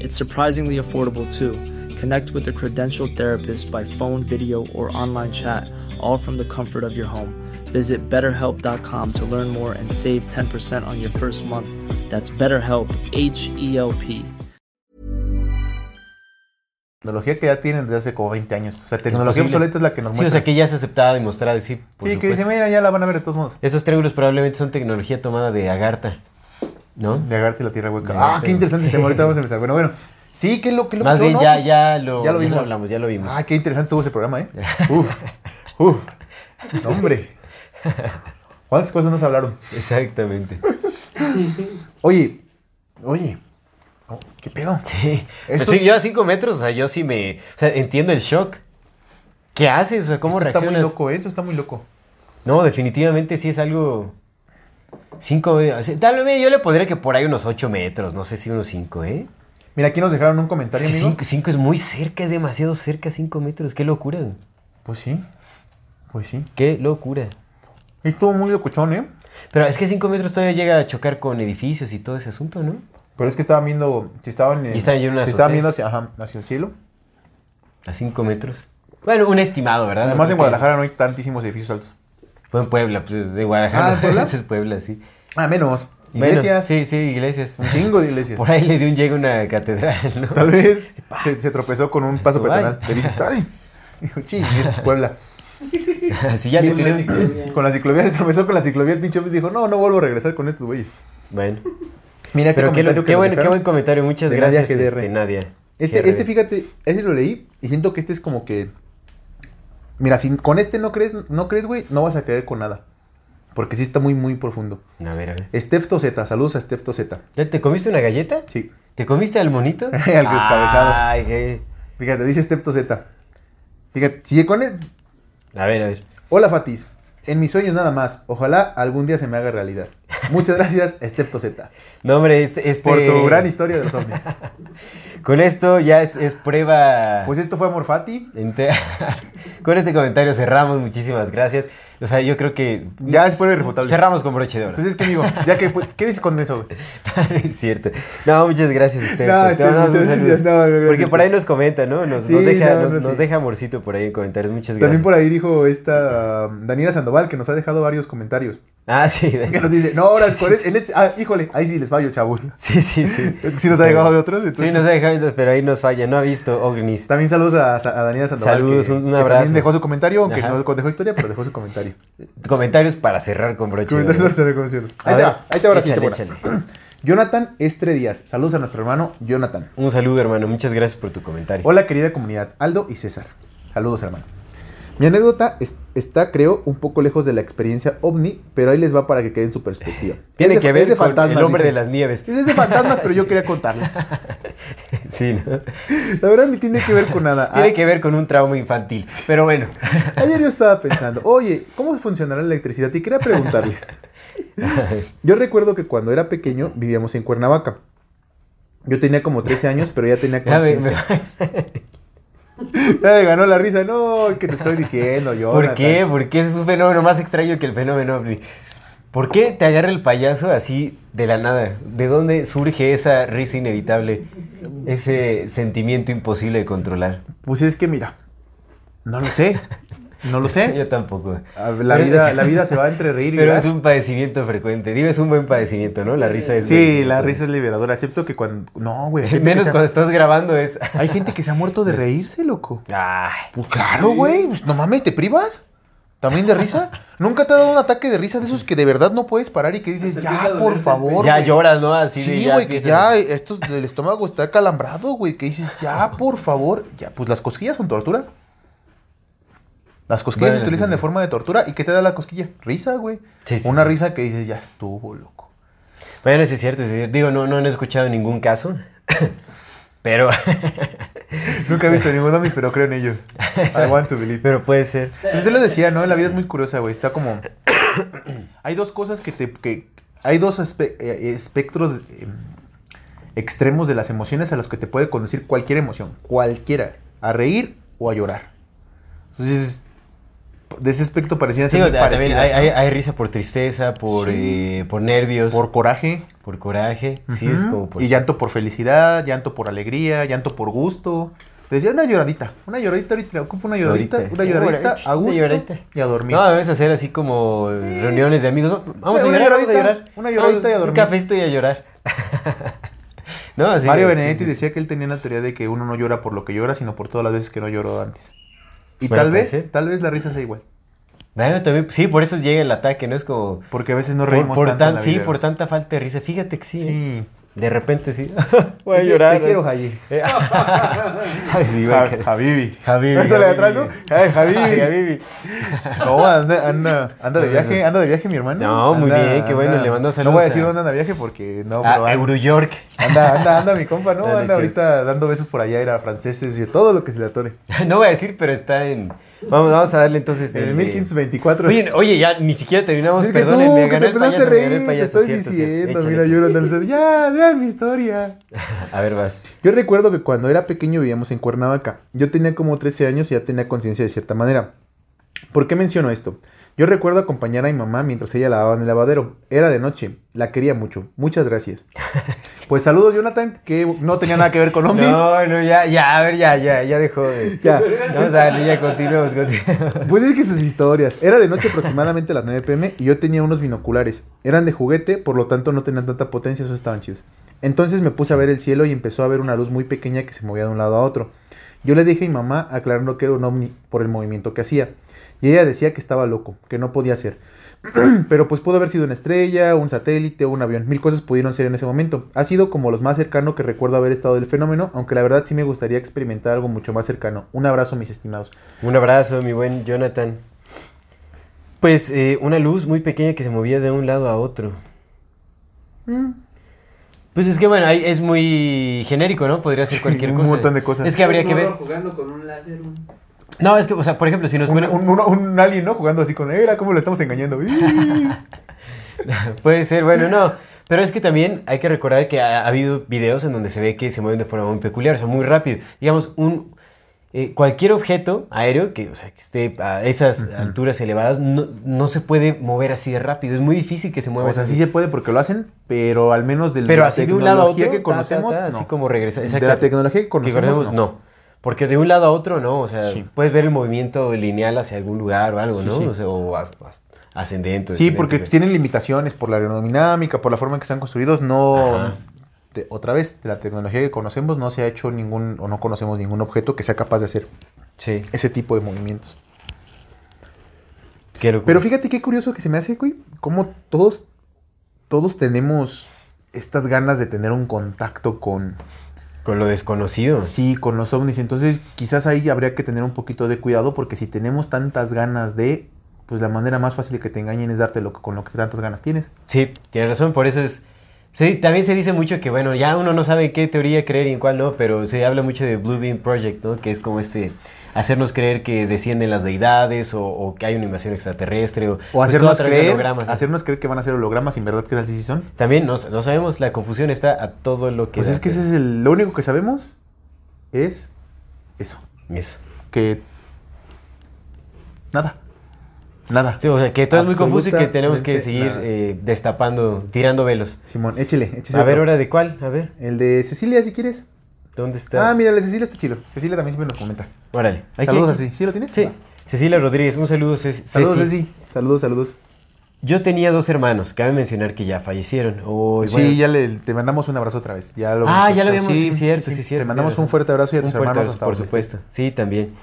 It's surprisingly affordable too. Connect with a credentialed therapist by phone, video, or online chat, all from the comfort of your home. Visit betterhelp.com to learn more and save 10% on your first month. That's BetterHelp, H E L P. Tecnología que ya tienen desde hace como 20 años. O sea, tecnología obsoleta es la que nos Sí, o sea, que ya es aceptada y mostrada, sí, por sí, que dice, mira, ya la van a ver de todos modos. Esos triángulos probablemente son tecnología tomada de Agartha, ¿no? De Agarte la Tierra Hueca. De Ah, qué interesante [laughs] tema. Ahorita vamos a empezar. Bueno, bueno. Sí, que lo que lo Más bien no, ya, pues, ya, lo, ya lo vimos. hablamos, ya lo vimos. Ah, qué interesante estuvo ese programa, ¿eh? [laughs] Uf, uf. No, hombre. ¿Cuántas cosas nos hablaron? Exactamente. [laughs] Oye, oye. Oh, ¿Qué pedo? Sí. Pero Estos- sí, yo a 5 metros, o sea, yo sí me... O sea, entiendo el shock. ¿Qué haces? O sea, ¿cómo Esto está muy reaccionas? loco, esto está muy loco. No, definitivamente sí es algo... 5 Tal vez yo le pondría que por ahí unos 8 metros, no sé si unos 5, ¿eh? Mira, aquí nos dejaron un comentario, Es que amigo. 5 es muy cerca, es demasiado cerca 5 metros. Qué locura. Pues sí, pues sí. Qué locura. Estuvo muy locuchón, ¿eh? Pero es que 5 metros todavía llega a chocar con edificios y todo ese asunto, ¿no? Pero es que estaban viendo, si estaban en, estaban en una si estaban viendo hacia, ajá, hacia el cielo. A 5 metros. Bueno, un estimado, ¿verdad? Además en Guadalajara no hay tantísimos edificios altos. Fue en Puebla, pues de Guadalajara. Ah, ¿en Puebla? [laughs] Es Puebla, sí. Ah, menos. Bueno, Iglesias. sí, sí, iglesias. Un chingo de iglesias. [laughs] Por ahí le dio un llegue a una catedral, ¿no? Tal vez [laughs] se, se tropezó con un paso peatonal. Le dices, ¡ay! Dijo, ching, es Puebla. Así ya le ciclovía. Con la ciclovía se tropezó con la ciclovía. El pinche dijo, no, no vuelvo a regresar con estos güeyes. Bueno. Mira, este Pero qué, que qué buen, qué dejaron. buen comentario. Muchas gracias, este, Nadia. Este, GRD. este, fíjate, ese lo leí y siento que este es como que. Mira, si con este no crees, no crees, güey, no vas a creer con nada. Porque sí está muy, muy profundo. A ver, a ver. Steph Toseta, saludos a Steph Toseta. ¿Ya ¿Te comiste una galleta? Sí. ¿Te comiste al monito? [laughs] Al descabezado. Ay, qué... Fíjate, dice Steph Toseta. Fíjate, sigue con él. A ver, a ver. Hola Fatis. En mis sueños nada más. Ojalá algún día se me haga realidad. Muchas gracias, Steph Toseta. [laughs] No, hombre, este... este- Por tu gran historia de los ovnis. [laughs] Con esto ya es, es prueba... Pues esto fue Amor Fati. ente- [laughs] Con este comentario cerramos. Muchísimas gracias. O sea, yo creo que... Ya es prueba irrefutable. Cerramos con broche de oro. Pues es que, amigo, ya que, ¿qué dices con eso, [laughs] es cierto. No, muchas gracias, Esther. No, Te- muchas gracias. No, no, gracias, Porque por ahí nos comenta, ¿no? Nos, Sí, nos deja, no, nos, no, nos sí. deja amorcito por ahí en comentarios. Muchas También gracias. por ahí dijo esta um, Daniela Sandoval que nos ha dejado varios comentarios. Ah, sí. Que nos dice, no, ahora es- en este- ah, híjole, ahí sí les fallo, chavos. Sí, sí, sí. [laughs] Es que sí nos ha dejado de otros. Sí, entonces- nos ha dejado, pero ahí nos falla. No ha visto Ognis. También saludos a, a Daniela Sandoval. Saludos, que- un- que abrazo. También dejó su comentario, aunque Ajá. no dejó historia, pero dejó su comentario. Comentarios para cerrar con broche. Comentarios oro. sobre recomendación. A Ahí te va, ahí te va échale, échale. [clears throat] Jonathan Estre Díaz. Saludos a nuestro hermano Jonathan. Un saludo, hermano. Muchas gracias por tu comentario. Hola, querida comunidad. Aldo y César. Saludos, hermano. Mi anécdota es- está, creo, un poco lejos de la experiencia ovni, pero ahí les va para que quede en su perspectiva. [laughs] Tiene Es de- que es ver de con fantasmas, el hombre dice. de las nieves. Es de fantasmas, pero yo [laughs] quería contarla. [laughs] Sí, ¿no? La verdad ni tiene que ver con nada. Tiene Ah, que ver con un trauma infantil. Pero bueno. Ayer yo estaba pensando, oye, ¿cómo funcionará la electricidad? Y quería preguntarles. Yo recuerdo que cuando era pequeño vivíamos en Cuernavaca. Yo tenía como 13 años, pero ya tenía conciencia. [laughs] Ya me ganó la risa. No, que te estoy diciendo, yo. [laughs] ¿Por qué? Porque ese es un fenómeno más extraño que el fenómeno ovni. ¿Por qué te agarra el payaso así de la nada? ¿De dónde surge esa risa inevitable? Ese sentimiento imposible de controlar. Pues es que mira, no lo sé. [laughs] No lo [laughs] sé. Yo tampoco. Ah, La vida, la vida se va [laughs] entre reír y Pero es un padecimiento frecuente. Digo, es un buen padecimiento, ¿no? La risa es... Sí, la entonces. risa es liberadora. Excepto que cuando. No, güey. hay [laughs] gente Menos que se ha- cuando estás grabando es... Hay gente que se ha muerto de reírse, loco. Ay, Pues claro, güey. Pues no mames, ¿te privas? ¿También de risa? ¿Nunca te ha dado un ataque de risa de esos que de verdad no puedes parar y que dices, ya, por el favor? ya güey"? lloras, ¿no? Así de Sí, ya güey, que ya esto del estómago está calambrado, güey. Que dices, ya, por favor. Ya, pues las cosquillas son tortura. Las cosquillas se utilizan de forma de tortura. ¿Y qué te da la cosquilla? Risa, güey. Sí, sí, Una sí. risa que dices, ya estuvo, loco. Bueno, sí es cierto. Digo, no, no he escuchado ningún caso. [laughs] Pero... [laughs] Nunca he visto ningún ovni, pero creo en ellos. I want to believe. pero puede ser. Pues usted lo decía, ¿no? La vida es muy curiosa, güey. Está como. [coughs] hay dos cosas que te. Que... Hay dos espe- eh, espectros eh, extremos de las emociones a los que te puede conducir cualquier emoción. Cualquiera. A reír o a llorar. Entonces. De ese aspecto pareciera Sí, ser muy también hay, parecidas, hay- ¿no? hay risa por tristeza, por, eh, por nervios, por, Por coraje. coraje. Sí, es como por... Y llanto por felicidad, llanto por alegría, llanto por gusto. Decía una lloradita. Una lloradita ahorita. Ocupo una lloradita. Ahorita. Una lloradita a gusto. lloradita. Y a dormir. No, debes hacer así como reuniones de amigos. No, Vamos a llorar, vamos a llorar. una lloradita y a Un dormir. cafecito y a llorar. [laughs] no, así Mario Benedetti sí, sí. decía que él tenía la teoría de que uno no llora por lo que llora, sino por todas las veces que no lloró antes. Y tal puede vez, ser. tal vez la risa sea igual. Bueno, también, sí, por eso llega el ataque, ¿no? Es como... Porque a veces no Por, reímos por tanto en tan, la sí, vida. por tanta falta de risa. Fíjate que sí. ¿eh? Sí. De repente sí. [laughs] Voy a llorar. Te quiero, Jayi. Eh, ¿Sabes? Sí, Ja- Habibi. Habibi, Eso le atrás. ¿no? [laughs] No, anda, anda, anda de viaje, anda de viaje mi hermano. No, muy bien, qué bueno, anda- le mando No saludos voy a decir a- dónde anda de viaje porque no, pero Ah, anda- Euro York. anda, anda, anda mi compa, ¿no? [laughs] No, no Anda ahorita dando besos por allá, era franceses y todo lo que se le atore. No voy a decir, pero está en. Vamos, vamos a darle entonces. En el de- 1524. Oye, oye, ya ni siquiera terminamos. Es que Perdón, tú, me que gané te el payaso, me gané reír, el te payaso. estoy cierto, cierto. diciendo, Échale, mira, échale. Ya, vean mi historia. [laughs] A ver, vas. Yo recuerdo que cuando era pequeño vivíamos en Cuernavaca. Yo tenía como 13 años y ya tenía conciencia de cierta manera. ¿Por qué menciono esto? Yo recuerdo acompañar a mi mamá mientras ella lavaba en el lavadero. Era de noche. La quería mucho. Muchas gracias. [laughs] Pues saludos, Jonathan, que no tenía nada que ver con ovnis. No, no, ya, ya, a ver, ya, ya, ya dejó de... [laughs] Ya. Vamos a darle, ya continuemos, continuemos. Pues es que sus historias. Era de noche aproximadamente a las 9 pm y yo tenía unos binoculares. Eran de juguete, por lo tanto no tenían tanta potencia, esos estaban chidos. Entonces me puse a ver el cielo y empezó a ver una luz muy pequeña que se movía de un lado a otro. Yo le dije a mi mamá aclarando que era un ovni por el movimiento que hacía. Y ella decía que estaba loco, que no podía ser. [clears throat] Pero pues pudo haber sido una estrella, un satélite o un avión. Mil cosas pudieron ser en ese momento. Ha sido como los más cercano que recuerdo haber estado del fenómeno, aunque la verdad sí me gustaría experimentar algo mucho más cercano. Un abrazo, mis estimados. Un abrazo, mi buen Jonathan. Pues eh, una luz muy pequeña que se movía de un lado a otro. Pues es que bueno, ahí es muy genérico, ¿no? Podría ser [laughs] cualquier un cosa. montón de cosas. Es que habría Un que ver. jugando con un láser. No, es que, o sea, por ejemplo, si nos Un, un, un- un alien, ¿no? Jugando así con él. Cómo lo estamos engañando. [laughs] [laughs] Puede ser, bueno, no. Pero es que también hay que recordar que ha, ha habido videos en donde se ve que se mueven de forma muy peculiar, o sea, muy rápido. Digamos, un eh, cualquier objeto aéreo que, o sea, que esté a esas alturas elevadas no, no se puede mover así de rápido. Es muy difícil que se mueva O sea, así. sí se puede porque lo hacen, pero al menos del, Pero la así de un lado a tecnología otro, que ta, conocemos, ta, ta, así no. como regresa. De la tecnología que Que conocemos, conocemos, no. Porque de un lado a otro, no. O sea, Sí. puedes ver el movimiento lineal hacia algún lugar o algo, Sí, ¿no? sí. O, sea, o as- as- ascendente. Sí, porque tienen limitaciones por la aerodinámica, por la forma en que están construidos. No, otra vez, de la tecnología que conocemos no se ha hecho ningún, o no conocemos ningún objeto que sea capaz de hacer ese tipo de movimientos. qué. Pero fíjate qué curioso que se me hace, güey, cómo todos, todos tenemos estas ganas de tener un contacto con, Con lo desconocido. sí, con los ovnis. Entonces, quizás ahí habría que tener un poquito de cuidado porque si tenemos tantas ganas de, pues la manera más fácil de que te engañen es darte lo que, con lo que tantas ganas tienes. Sí, tienes razón, por eso es... Sí, también se dice mucho que, bueno, ya uno no sabe qué teoría creer y en cuál no, pero se habla mucho de Blue Beam Project, ¿no? Que es como este, hacernos creer que descienden las deidades o, o que hay una invasión extraterrestre o, O pues, hacernos creer, hologramas. hacernos creer que van a ser hologramas y en verdad que así sí son. También no, no sabemos, la confusión está a todo lo que... Pues es que ese es el, lo único que sabemos es eso, Eso. que nada, nada. Sí, o sea, que todo es muy confuso y que tenemos que seguir eh, destapando, tirando velos. Simón, échele, échese A ver. ¿hora de cuál? A ver, El de Cecilia, si quieres. ¿Dónde está? Ah, mira, Cecilia está chido. Cecilia también siempre nos comenta. Órale. Aquí, Saludos aquí. así. ¿Sí lo tienes? Sí. Va. Cecilia Rodríguez, un saludo, Ceci. Saludos, Ceci. Ceci. Saludos, saludos. Yo tenía dos hermanos, cabe mencionar que ya fallecieron. Oh, sí, bueno, ya le, te mandamos un abrazo otra vez. Ya lo Ah, ya lo habíamos, sí, cierto, sí, cierto. Te mandamos un fuerte abrazo y a Un tus fuerte hermanos. abrazo, por supuesto. Sí, también.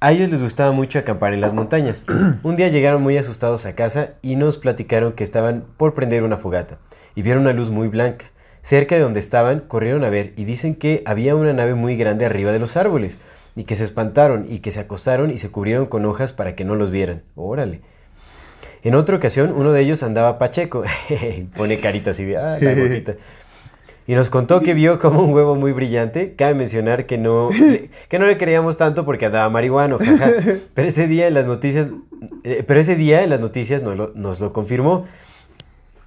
A ellos les gustaba mucho acampar en las montañas. [clears throat] Un día llegaron muy asustados a casa y nos platicaron que estaban por prender una fogata y vieron una luz muy blanca. Cerca de donde estaban, corrieron a ver y dicen que había una nave muy grande arriba de los árboles y que se espantaron y que se acostaron y se cubrieron con hojas para que no los vieran. Órale. En otra ocasión, uno de ellos andaba pacheco. [laughs] Pone carita así de, ah, la gotita. Y nos contó que vio como un huevo muy brillante. Cabe mencionar que no, le- que no le creíamos tanto porque andaba marihuano, jaja. [laughs] Pero ese día en las noticias, eh, pero ese día en las noticias nos lo, nos lo confirmó.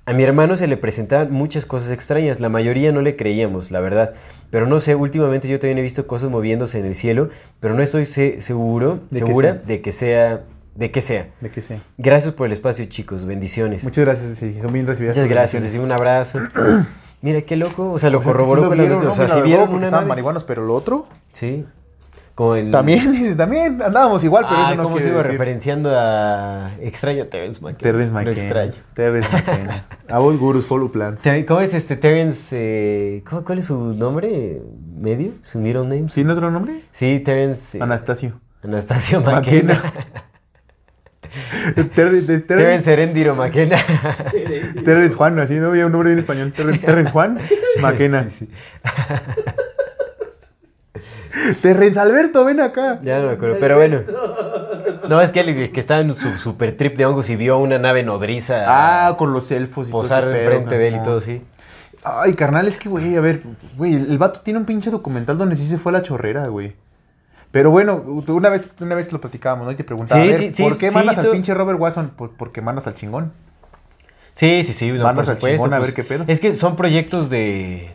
A mi hermano se le presentaban muchas cosas extrañas, la mayoría no le creíamos, la verdad. Pero no sé, últimamente yo también he visto cosas moviéndose en el cielo, pero no estoy se- seguro, De que segura sea. de que sea, de que sea. De que sea. Gracias por el espacio, chicos, bendiciones. Muchas gracias, Ceci. Son bien recibidas. Muchas gracias, decimos un abrazo. [clears throat] Mira qué loco, o sea, lo O sea, que corroboró sí con las vieron, noticias. O sea, ¿no? si la vieron una nave. marihuanos, pero lo otro Sí. Como el. también, [laughs] dice, también andábamos igual, pero Ah, eso no ¿Cómo iba decir. referenciando a. Extraño a Terence McKenna. Terrence Lo McKenna. extraño. Terrence McKenna. [laughs] Avoid gurus, follow plants. ¿Cómo es este Terence? eh, ¿cómo- ¿Cuál es su nombre medio? ¿Su middle name? ¿Sí no otro nombre? Sí, Terence. eh, Anastasio. Anastasio [laughs] McKenna. McKenna. Terrence, Terrence, Terence Herendiro McKenna. Terrence Juan, así no había un nombre en español. Terrence, Terrence Juan McKenna. Sí, sí. [laughs] Terrence Alberto, ven acá. Ya no me acuerdo, pero bueno. No, es que él que estaba en su super trip de hongos y vio una nave nodriza Ah, con los elfos y posar todo enfrente de él y todo así. Ay, carnal, es que, güey, a ver, güey, el, el vato tiene un pinche documental donde sí se fue a la chorrera, güey. Pero bueno, una vez, una vez lo platicábamos, ¿no? Y te preguntaba, Sí, a ver, sí, sí, ¿por qué sí mandas al pinche Robert Watson? Por- porque mandas al chingón. Sí, sí, sí, no, Mandas al chingón a pues, ver qué pedo. Es que son proyectos de...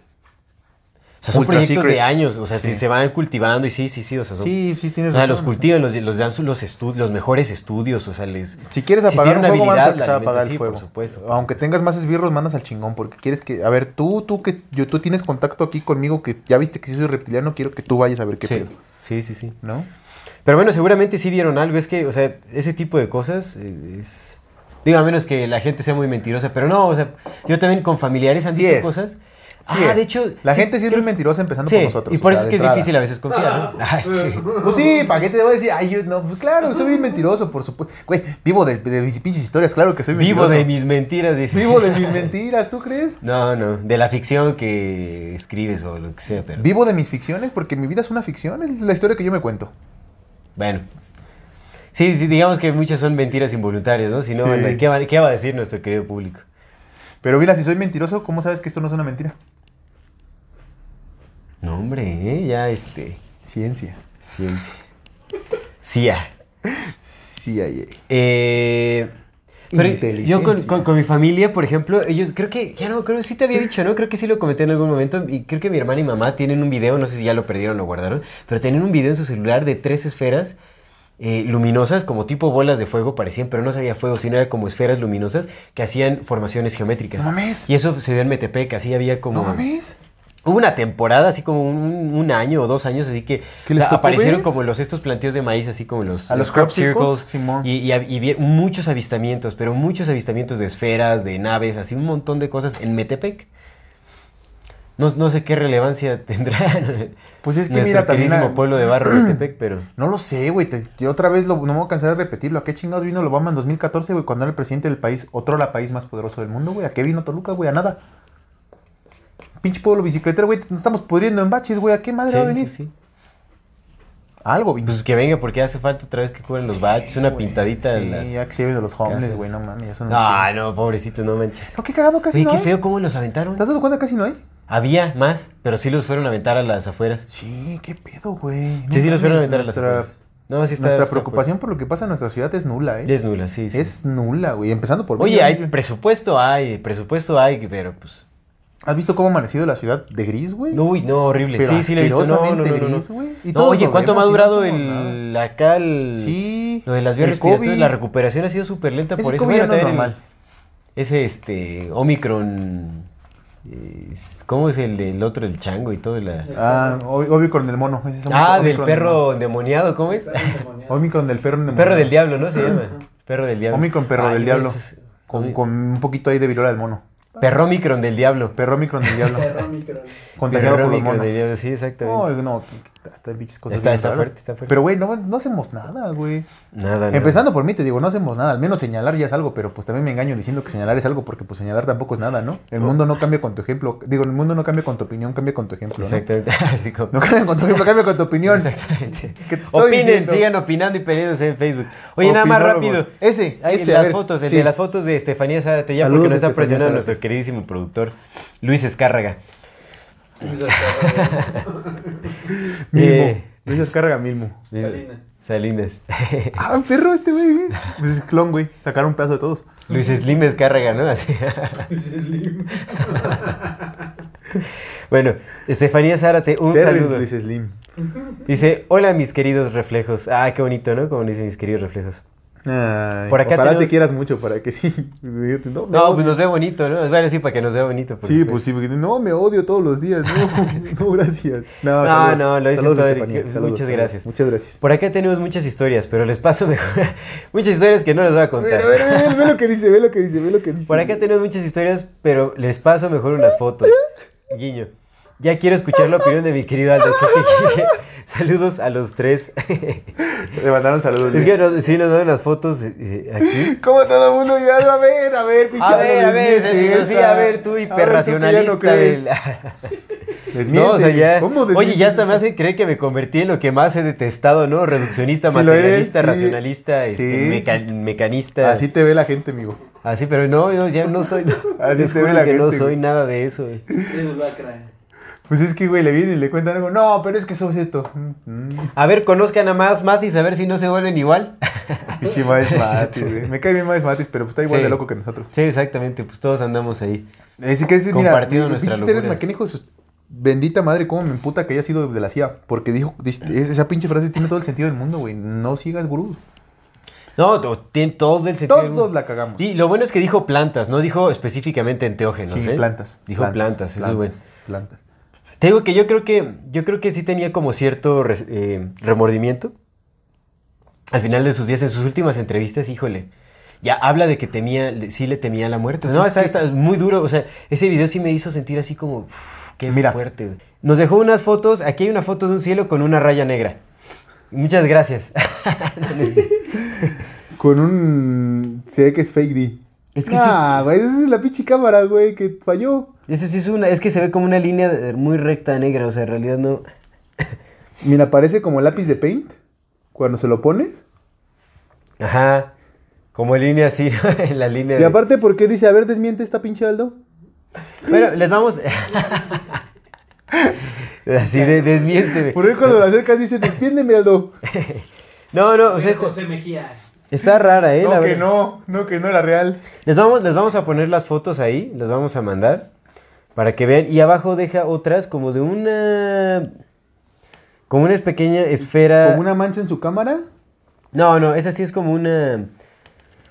sea, son Ultra proyectos de años, o sea, si Sí. se van cultivando y sí, sí, sí, o sea, son- Sí, sí, tienes o sea, razón. los cultivan, los, los dan los, estu- los mejores estudios, o sea, les... Si quieres apagar tienen un una fuego, habilidad, alimenta, apagar sí, el fuego. por supuesto. por Aunque tengas más esbirros, mandas al chingón porque quieres que... A ver, tú, tú que yo, tú tienes contacto aquí conmigo que ya viste que sí soy reptiliano, quiero que tú vayas a ver qué Sí, pedo, sí, sí, sí. ¿no? Pero bueno, seguramente sí vieron algo. Es que, o sea, ese tipo de cosas eh, es... Digo, a menos que la gente sea muy mentirosa. Pero no, o sea, yo también con familiares han Sí visto es. cosas. Sí ah, es. de hecho... La sí, gente sí es muy mentirosa empezando Sí, por nosotros. y por o eso sea, es que es difícil a veces confiar, ¿no? [laughs] Ay, sí. Pues sí, ¿para qué te voy a decir? Ay, yo no, pues claro, soy bien mentiroso, por supuesto. Güey, vivo de, de mis pinches historias, claro que soy Vivo mentiroso. de mis mentiras, dice. Vivo de mis [laughs] mentiras, ¿tú crees? No, no, de la ficción que escribes o lo que sea, pero... Vivo de mis ficciones porque mi vida es una ficción, es la historia que yo me cuento. Bueno. Sí, sí, digamos que muchas son mentiras involuntarias, ¿no? Si no, Sí. bueno, ¿qué, va, ¿qué va a decir nuestro querido público? Pero mira, si soy mentiroso, ¿cómo sabes que esto no es una mentira? No, hombre, ¿eh? ya este... Ciencia. Ciencia. CIA. CIA. Eh, pero yo con, con- con mi familia, por ejemplo, ellos creo que, ya no, creo que sí te había dicho, ¿no? Creo que sí lo comenté en algún momento y creo que mi hermana y mamá tienen un video, no sé si ya lo perdieron o guardaron, pero tienen un video en su celular de tres esferas eh, luminosas, como tipo bolas de fuego parecían, pero no sabía fuego, sino era como esferas luminosas que hacían formaciones geométricas. No mames. Y eso se dio en Metepec, así había como... No mames. Hubo una temporada, así como un, un año o dos años, así que ¿Que o sea, aparecieron ver? como los estos plantíos de maíz, así como los, A los crop crop circles, y, muchos avistamientos, pero muchos avistamientos de esferas, de naves, así un montón de cosas en Metepec. No, no sé qué relevancia [laughs] tendrá Pues es que nuestro mira, queridísimo pueblo de Barro, Metepec, [clears throat] pero... No lo sé, güey. yo otra vez lo, no me voy a cansar de repetirlo. ¿A qué chingados vino el Obama en 2014, güey? Cuando era el presidente del país, otro la país más poderoso del mundo, güey. ¿A qué vino Toluca, güey? A nada. Pinche pueblo bicicletero, güey. Nos estamos pudriendo en baches, güey. ¿A qué madre va a Sí, venir? sí, sí. Algo vino. Pues que venga, porque hace falta otra vez que cubren los baches, una Güey, pintadita. Sí, en las... ya que se de los casas. güey. No mames, un Ah, no, pobrecito, no manches. No, qué cagado casi Oye, no qué hay. feo cómo los aventaron. ¿Te has dado cuenta? Casi no hay. Había más, pero sí los fueron a aventar a las afueras. Sí, qué pedo, güey. No Sí, sí los fueron a aventar a las afueras. No, sí está. Nuestra preocupación por lo que pasa en nuestra ciudad es nula. ¿eh? Es nula, sí, sí. Es nula, güey. Empezando por... Oye, hay güey. presupuesto, hay, presupuesto hay, pero pues. ¿Has visto cómo ha amanecido la ciudad de gris, güey? Uy, no, horrible. Pero sí, sí, le he visto. No, no, no, no, no. gris, güey. Y No, todos oye, ¿cuánto me ha vemos y no durado el. acá el. Sí. Lo de las vías respiratorias. COVID. La recuperación ha sido súper lenta Ese por eso. COVID Bueno, no el- normal. Ese, este. Omicron. eh, ¿Cómo es el del otro, el chango y todo? La... Ah, Omi- Omicron del mono. ese es Ah, Omicron del del perro endemoniado, ¿cómo es? Omicron del perro endemoniado. Perro del diablo, ¿no? Se llama. Perro del diablo. Omicron, perro Ay, del diablo. ese es- Con, con un poquito ahí de viruela del mono. Perromicron del diablo. Perro Omicron del diablo. Contagiado por los monos. sí, exactamente. No, no, pinches cosas Está- está fuerte, está fuerte. Pero, güey, no, no hacemos nada, güey. Nada, nada. Empezando por mí, te digo, no hacemos nada. Al menos señalar ya es algo, pero pues también me engaño diciendo que señalar es algo, porque pues señalar tampoco es nada, ¿no? El mundo no cambia con tu ejemplo. Digo, el mundo no cambia con tu opinión, cambia con tu ejemplo, ¿no? Exactamente. [laughs] Así como- No cambia con tu ejemplo, cambia con tu opinión. Exactamente. ¿Qué te estoy Opinen, diciendo? sigan opinando y peleándose en Facebook. Oye, nada más rápido. Ese, Ahí, ese, las ver, fotos, el sí. de las fotos de Estefanía Zárate, ya Saludos, porque nos está presionando nuestro queridísimo productor, Luis Escárraga. [laughs] Milmo. Eh, Luis descarga Milmo. Salinas. Salinas. [laughs] Ah, perro este güey. Pues es clon, güey. Sacaron un pedazo de todos. Luis Slim Escárraga, ¿no? Así. [laughs] bueno, Estefanía Zárate, un Terrence saludo. Luis Slim. Dice, hola mis queridos reflejos. Ah, qué bonito, ¿no? Como dicen mis queridos reflejos. Ay, Por acá ojalá tenemos- te quieras mucho para que [laughs] sí. No, pues nos ve bonito, ¿no? Bueno, sí, para que nos vea bonito. Sí, supuesto. pues sí, porque no, me odio todos los días. No, [laughs] [laughs] no gracias. No, No, saludos. no, lo hice todo. Saludos, Muchas gracias. Muchas gracias. Por acá tenemos muchas historias, pero les paso mejor. muchas historias que no les voy a contar. ver, a ver, ve lo que dice, ve lo que dice, ve lo que dice. Por acá tenemos muchas historias, pero les paso mejor unas fotos. Guiño. Ya quiero escuchar la opinión de mi querido Aldo. [laughs] Saludos a los tres. [laughs] Le mandaron saludos. es que nos, sí nos dan las fotos eh, aquí. [laughs] Como todo el mundo ya, a ver, a ver, A ver, a ver, sí, a ver, tú ver, hiperracionalista. no del-. No, o sea, ya. ¿Cómo Oye, ya hasta me hace creer que me convertí en lo que más he detestado, ¿no? Reduccionista, Sí materialista, es, sí. racionalista, este, meca- mecanista. Así te ve la gente, amigo. Así, pero no, yo ya no soy. Así te ve la que no gente, soy güey. nada de eso. lacra. Pues es que, güey, le viene y le cuentan algo. No, pero es que sos esto. Mm, A ver, conozcan a más Matis, a ver si no se vuelven igual. [laughs] Pinche Maes [laughs] Matis, güey. Me cae bien Maes Matis, pero pues está igual Sí. de loco que nosotros. Sí, exactamente, pues todos andamos ahí. Así que es, mira, Compartiendo mi- mi nuestra locura. Su bendita madre, cómo me emputa que haya sido de la CIA. Porque dijo, esa pinche frase tiene todo el sentido del mundo, güey. No sigas gurús. No, tiene todo el sentido. Todos la cagamos. Y lo bueno es que dijo plantas, no dijo específicamente enteógenos. Sí, ¿eh? plantas. Dijo plantas, eso es bueno. Plantas. Te digo que yo creo que yo creo que sí tenía como cierto eh, remordimiento. Al final de sus días, en sus últimas entrevistas, híjole, ya habla de que temía, sí le temía la muerte. No, es está, muy duro. O sea, ese video sí me hizo sentir así como, qué Mira. fuerte. Nos dejó unas fotos. Aquí hay una foto de un cielo con una raya negra. Muchas gracias. [laughs] [laughs] Con un. Se ve que es fake D. Es que ah, sí- güey, esa es la pinche cámara, güey, que falló. Ese sí es una, es que se ve como una línea de- muy recta negra. O sea, en realidad no. [laughs] Mira, parece como lápiz de paint cuando se lo pones. Ajá. Como línea así, [laughs] ¿no? En la línea Y de- aparte, ¿por qué dice, a ver, desmiente esta pinche Aldo? Bueno, les vamos. [laughs] Así de desmiénteme. Por ahí cuando la acercas dice, despiéndeme, Aldo. No, no, o sea, José está, Mejía. está rara, ¿eh? la No, que verdad. no, no, que no era real. Les vamos, les vamos a poner las fotos ahí, las vamos a mandar para que vean. Y abajo deja otras como de una. Como una pequeña esfera. Como una mancha en su cámara. No, no, esa sí es como una.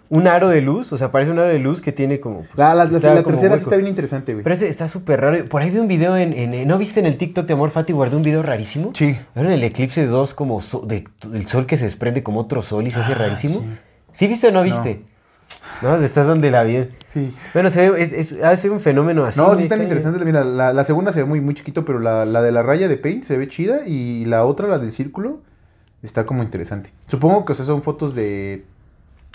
Un aro de luz, o sea, parece un aro de luz que tiene como. pues, La, la, la- la como tercera sí está bien interesante, güey. Pero ese está súper raro. Por ahí vi un video en, en- ¿No viste en el TikTok de Amor Fati guardó un video rarísimo? Sí. ¿Vieron el eclipse de dos como so- de- del sol que se desprende como otro sol y se hace Ah, rarísimo? sí. sí. viste o no viste? No, estás donde la vi. Sí. Bueno, se ve, es, es- ha de ser un fenómeno así. No, sí están interesantes. Mira, la, la segunda se ve muy, muy chiquito, pero la, la de la raya de paint se ve chida y la otra, la del círculo, está como interesante. Supongo que o sea, son fotos de,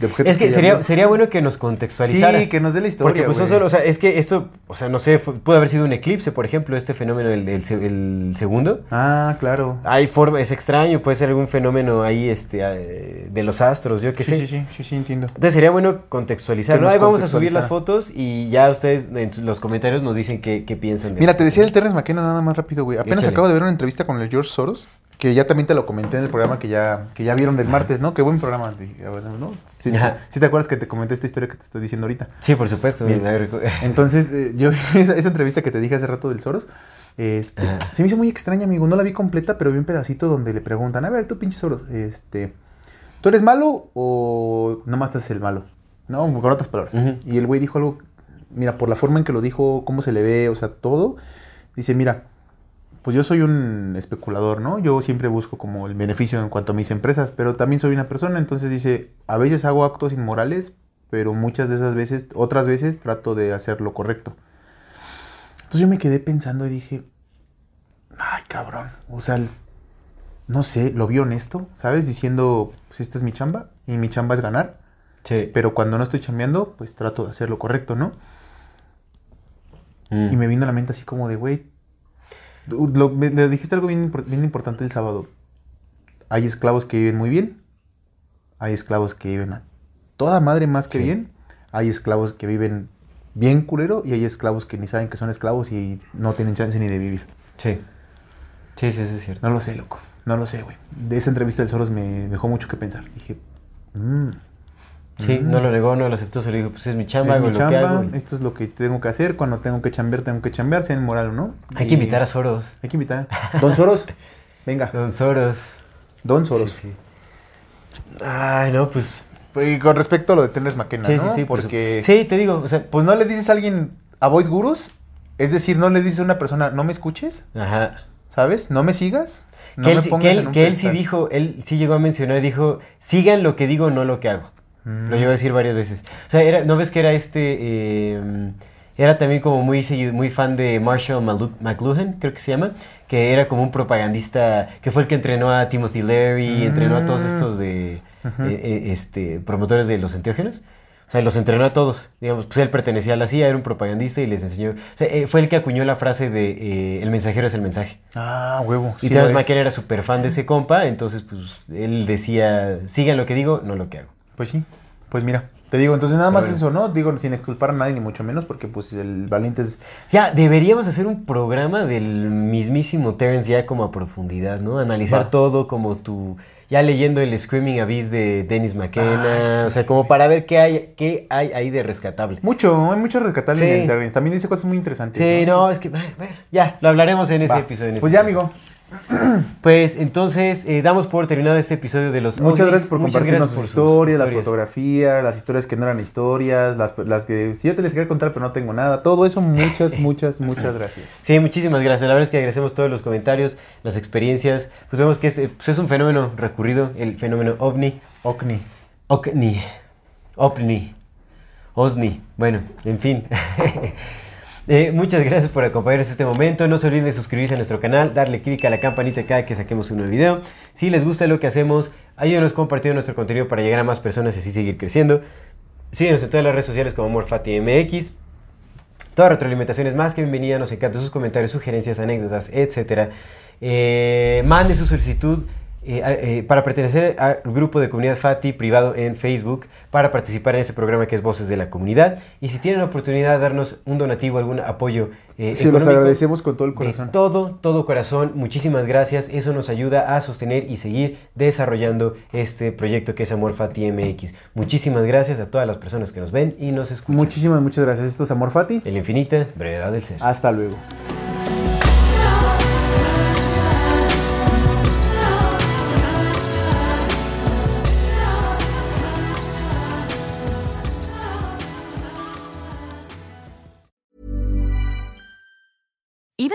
de objetos. Es que sería, no- sería bueno que nos contextualizara. Sí, que nos dé la historia, Porque pues güey. solo, o sea, es que esto, o sea, no sé, fue- pudo haber sido un eclipse, por ejemplo, este fenómeno se- el segundo. Ah, claro. Hay forma, es extraño, puede ser algún fenómeno ahí este, eh, de los astros, yo qué Sí, sé. sí, sí, sí, sí, entiendo. Entonces sería bueno contextualizar, Que ¿no? nos Ahí vamos a subir las fotos y ya ustedes en los comentarios nos dicen qué, qué piensan. de Mira, te decía el. Terrence McKenna nada más rápido, güey. Apenas Échale. acabo de ver una entrevista con el George Soros, que ya también te lo comenté en el programa que ya, que ya vieron del martes, ¿no? Qué buen programa. Sí, te acuerdas que te comenté esta historia que te estoy diciendo ahorita. Sí, por supuesto. Bien. [laughs] Entonces, eh, yo [laughs] esa, esa entrevista que te dije hace rato del Soros, este, se me hizo muy extraña, amigo. No la vi completa, pero vi un pedacito donde le preguntan, a ver, tú pinche Soros, este, ¿tú eres malo o nomás haces el malo? No, con otras palabras. Y el güey dijo algo, mira, por la forma en que lo dijo, cómo se le ve, o sea, todo, dice, mira, pues yo soy un especulador, ¿no? Yo siempre busco como el beneficio en cuanto a mis empresas, pero también soy una persona, entonces dice, a veces hago actos inmorales, pero muchas de esas veces, otras veces trato de hacer lo correcto. Entonces yo me quedé pensando y dije, ay cabrón, o sea, no sé, lo vi honesto, ¿sabes? Diciendo, pues esta es mi chamba y mi chamba es ganar, Sí. pero cuando no estoy chambeando, pues trato de hacer lo correcto, ¿no? Mm. Y me vino a la mente así como de, güey, lo- me, le dijiste algo bien, bien importante el sábado. Hay esclavos que viven muy bien, hay esclavos que viven a toda madre más que Sí. bien, hay esclavos que viven bien culero y hay esclavos que ni saben que son esclavos y no tienen chance ni de vivir. Sí. Sí, sí, sí, es cierto. No lo sé, loco, no lo sé, güey. De esa entrevista del Soros me dejó mucho que pensar. Dije, mmm, Sí, no lo negó, no lo aceptó, se lo dijo, pues es mi chamba, es hago mi lo que chamba, hago. y- esto es lo que tengo que hacer, cuando tengo que chambear, tengo que chambear, sea en moral o no. Hay que invitar a Soros. Hay que invitar. Don Soros, [laughs] venga. Don Soros. Don Soros. Sí, sí. Ay, no, pues. Y con respecto a lo de Terrence McKenna, Sí, ¿no? sí, sí. por Porque, Sí, te digo, o sea. pues no le dices a alguien, avoid gurus, es decir, no le dices a una persona, no me escuches, Ajá. ¿sabes? No me sigas, no que él, me sí- pongas que en él, un que él sí pedestal". dijo, él sí llegó a mencionar, dijo, sigan lo que digo, no lo que hago. Mm. Lo llegó a decir varias veces. O sea, era, ¿no ves que era este... eh, era también como muy, muy fan de Marshall McLuhan, creo que se llama, que era como un propagandista, que fue el que entrenó a Timothy Leary, entrenó a todos estos de, eh, eh, este, promotores de los enteógenos. O sea, los entrenó a todos. Digamos, pues él pertenecía a la CIA, era un propagandista y les enseñó. O sea, eh, fue el que acuñó la frase de eh, el mensajero es el mensaje. Ah, huevo. Y sí es. McKenna era súper fan de ese compa, entonces pues él decía, sigan lo que digo, no lo que hago. Pues sí, pues mira, te digo, entonces nada más eso, ¿no? Digo, sin exculpar a nadie ni mucho menos, porque pues el valiente es... Ya, deberíamos hacer un programa del mismísimo Terrence ya como a profundidad, ¿no? Analizar Va. todo como tu... ya leyendo el Screaming Abyss de Dennis McKenna, Ah, o sea, como para ver qué hay, qué hay ahí de rescatable. Mucho, hay mucho rescatable Sí. en el Terrence. También dice cosas muy interesantes. Sí, no, es que, a ver, ya, lo hablaremos en ese episodio. en ese Pues ya, episodio. amigo. [clears throat] Pues entonces, eh, damos por terminado este episodio de los Muchas ovnis. gracias por Muchas compartirnos gracias por sus historias, las fotografías, las historias que no eran historias, las, las que si yo te les quería contar pero no tengo nada. Todo eso, muchas, muchas, muchas gracias. Sí, muchísimas gracias. La verdad es que agradecemos todos los comentarios, las experiencias. Pues vemos que este pues es un fenómeno recurrido, el fenómeno ovni. Ocni. OVNI. OVNI. OSNI. Bueno, en fin. [laughs] Eh, muchas gracias por acompañarnos este momento. No se olviden de suscribirse a nuestro canal, darle clic a la campanita cada que saquemos un nuevo video. Si les gusta lo que hacemos, ayúdenos compartiendo nuestro contenido para llegar a más personas y así seguir creciendo. Síguenos en todas las redes sociales como AmorFatiMX. Toda retroalimentación es más que bienvenida. Nos encantan sus comentarios, sugerencias, anécdotas, etc. Eh, mande su solicitud eh, eh, para pertenecer al grupo de comunidad FATI privado en Facebook para participar en este programa que es Voces de la Comunidad. Y si tienen la oportunidad de darnos un donativo, algún apoyo eh, Sí, los agradecemos con todo el de corazón. todo, todo corazón. Muchísimas gracias. Eso nos ayuda a sostener y seguir desarrollando este proyecto que es Amor Fati MX. Muchísimas gracias a todas las personas que nos ven y nos escuchan. Muchísimas, muchas gracias. Esto es Amor Fati. El infinita brevedad del ser. Hasta luego.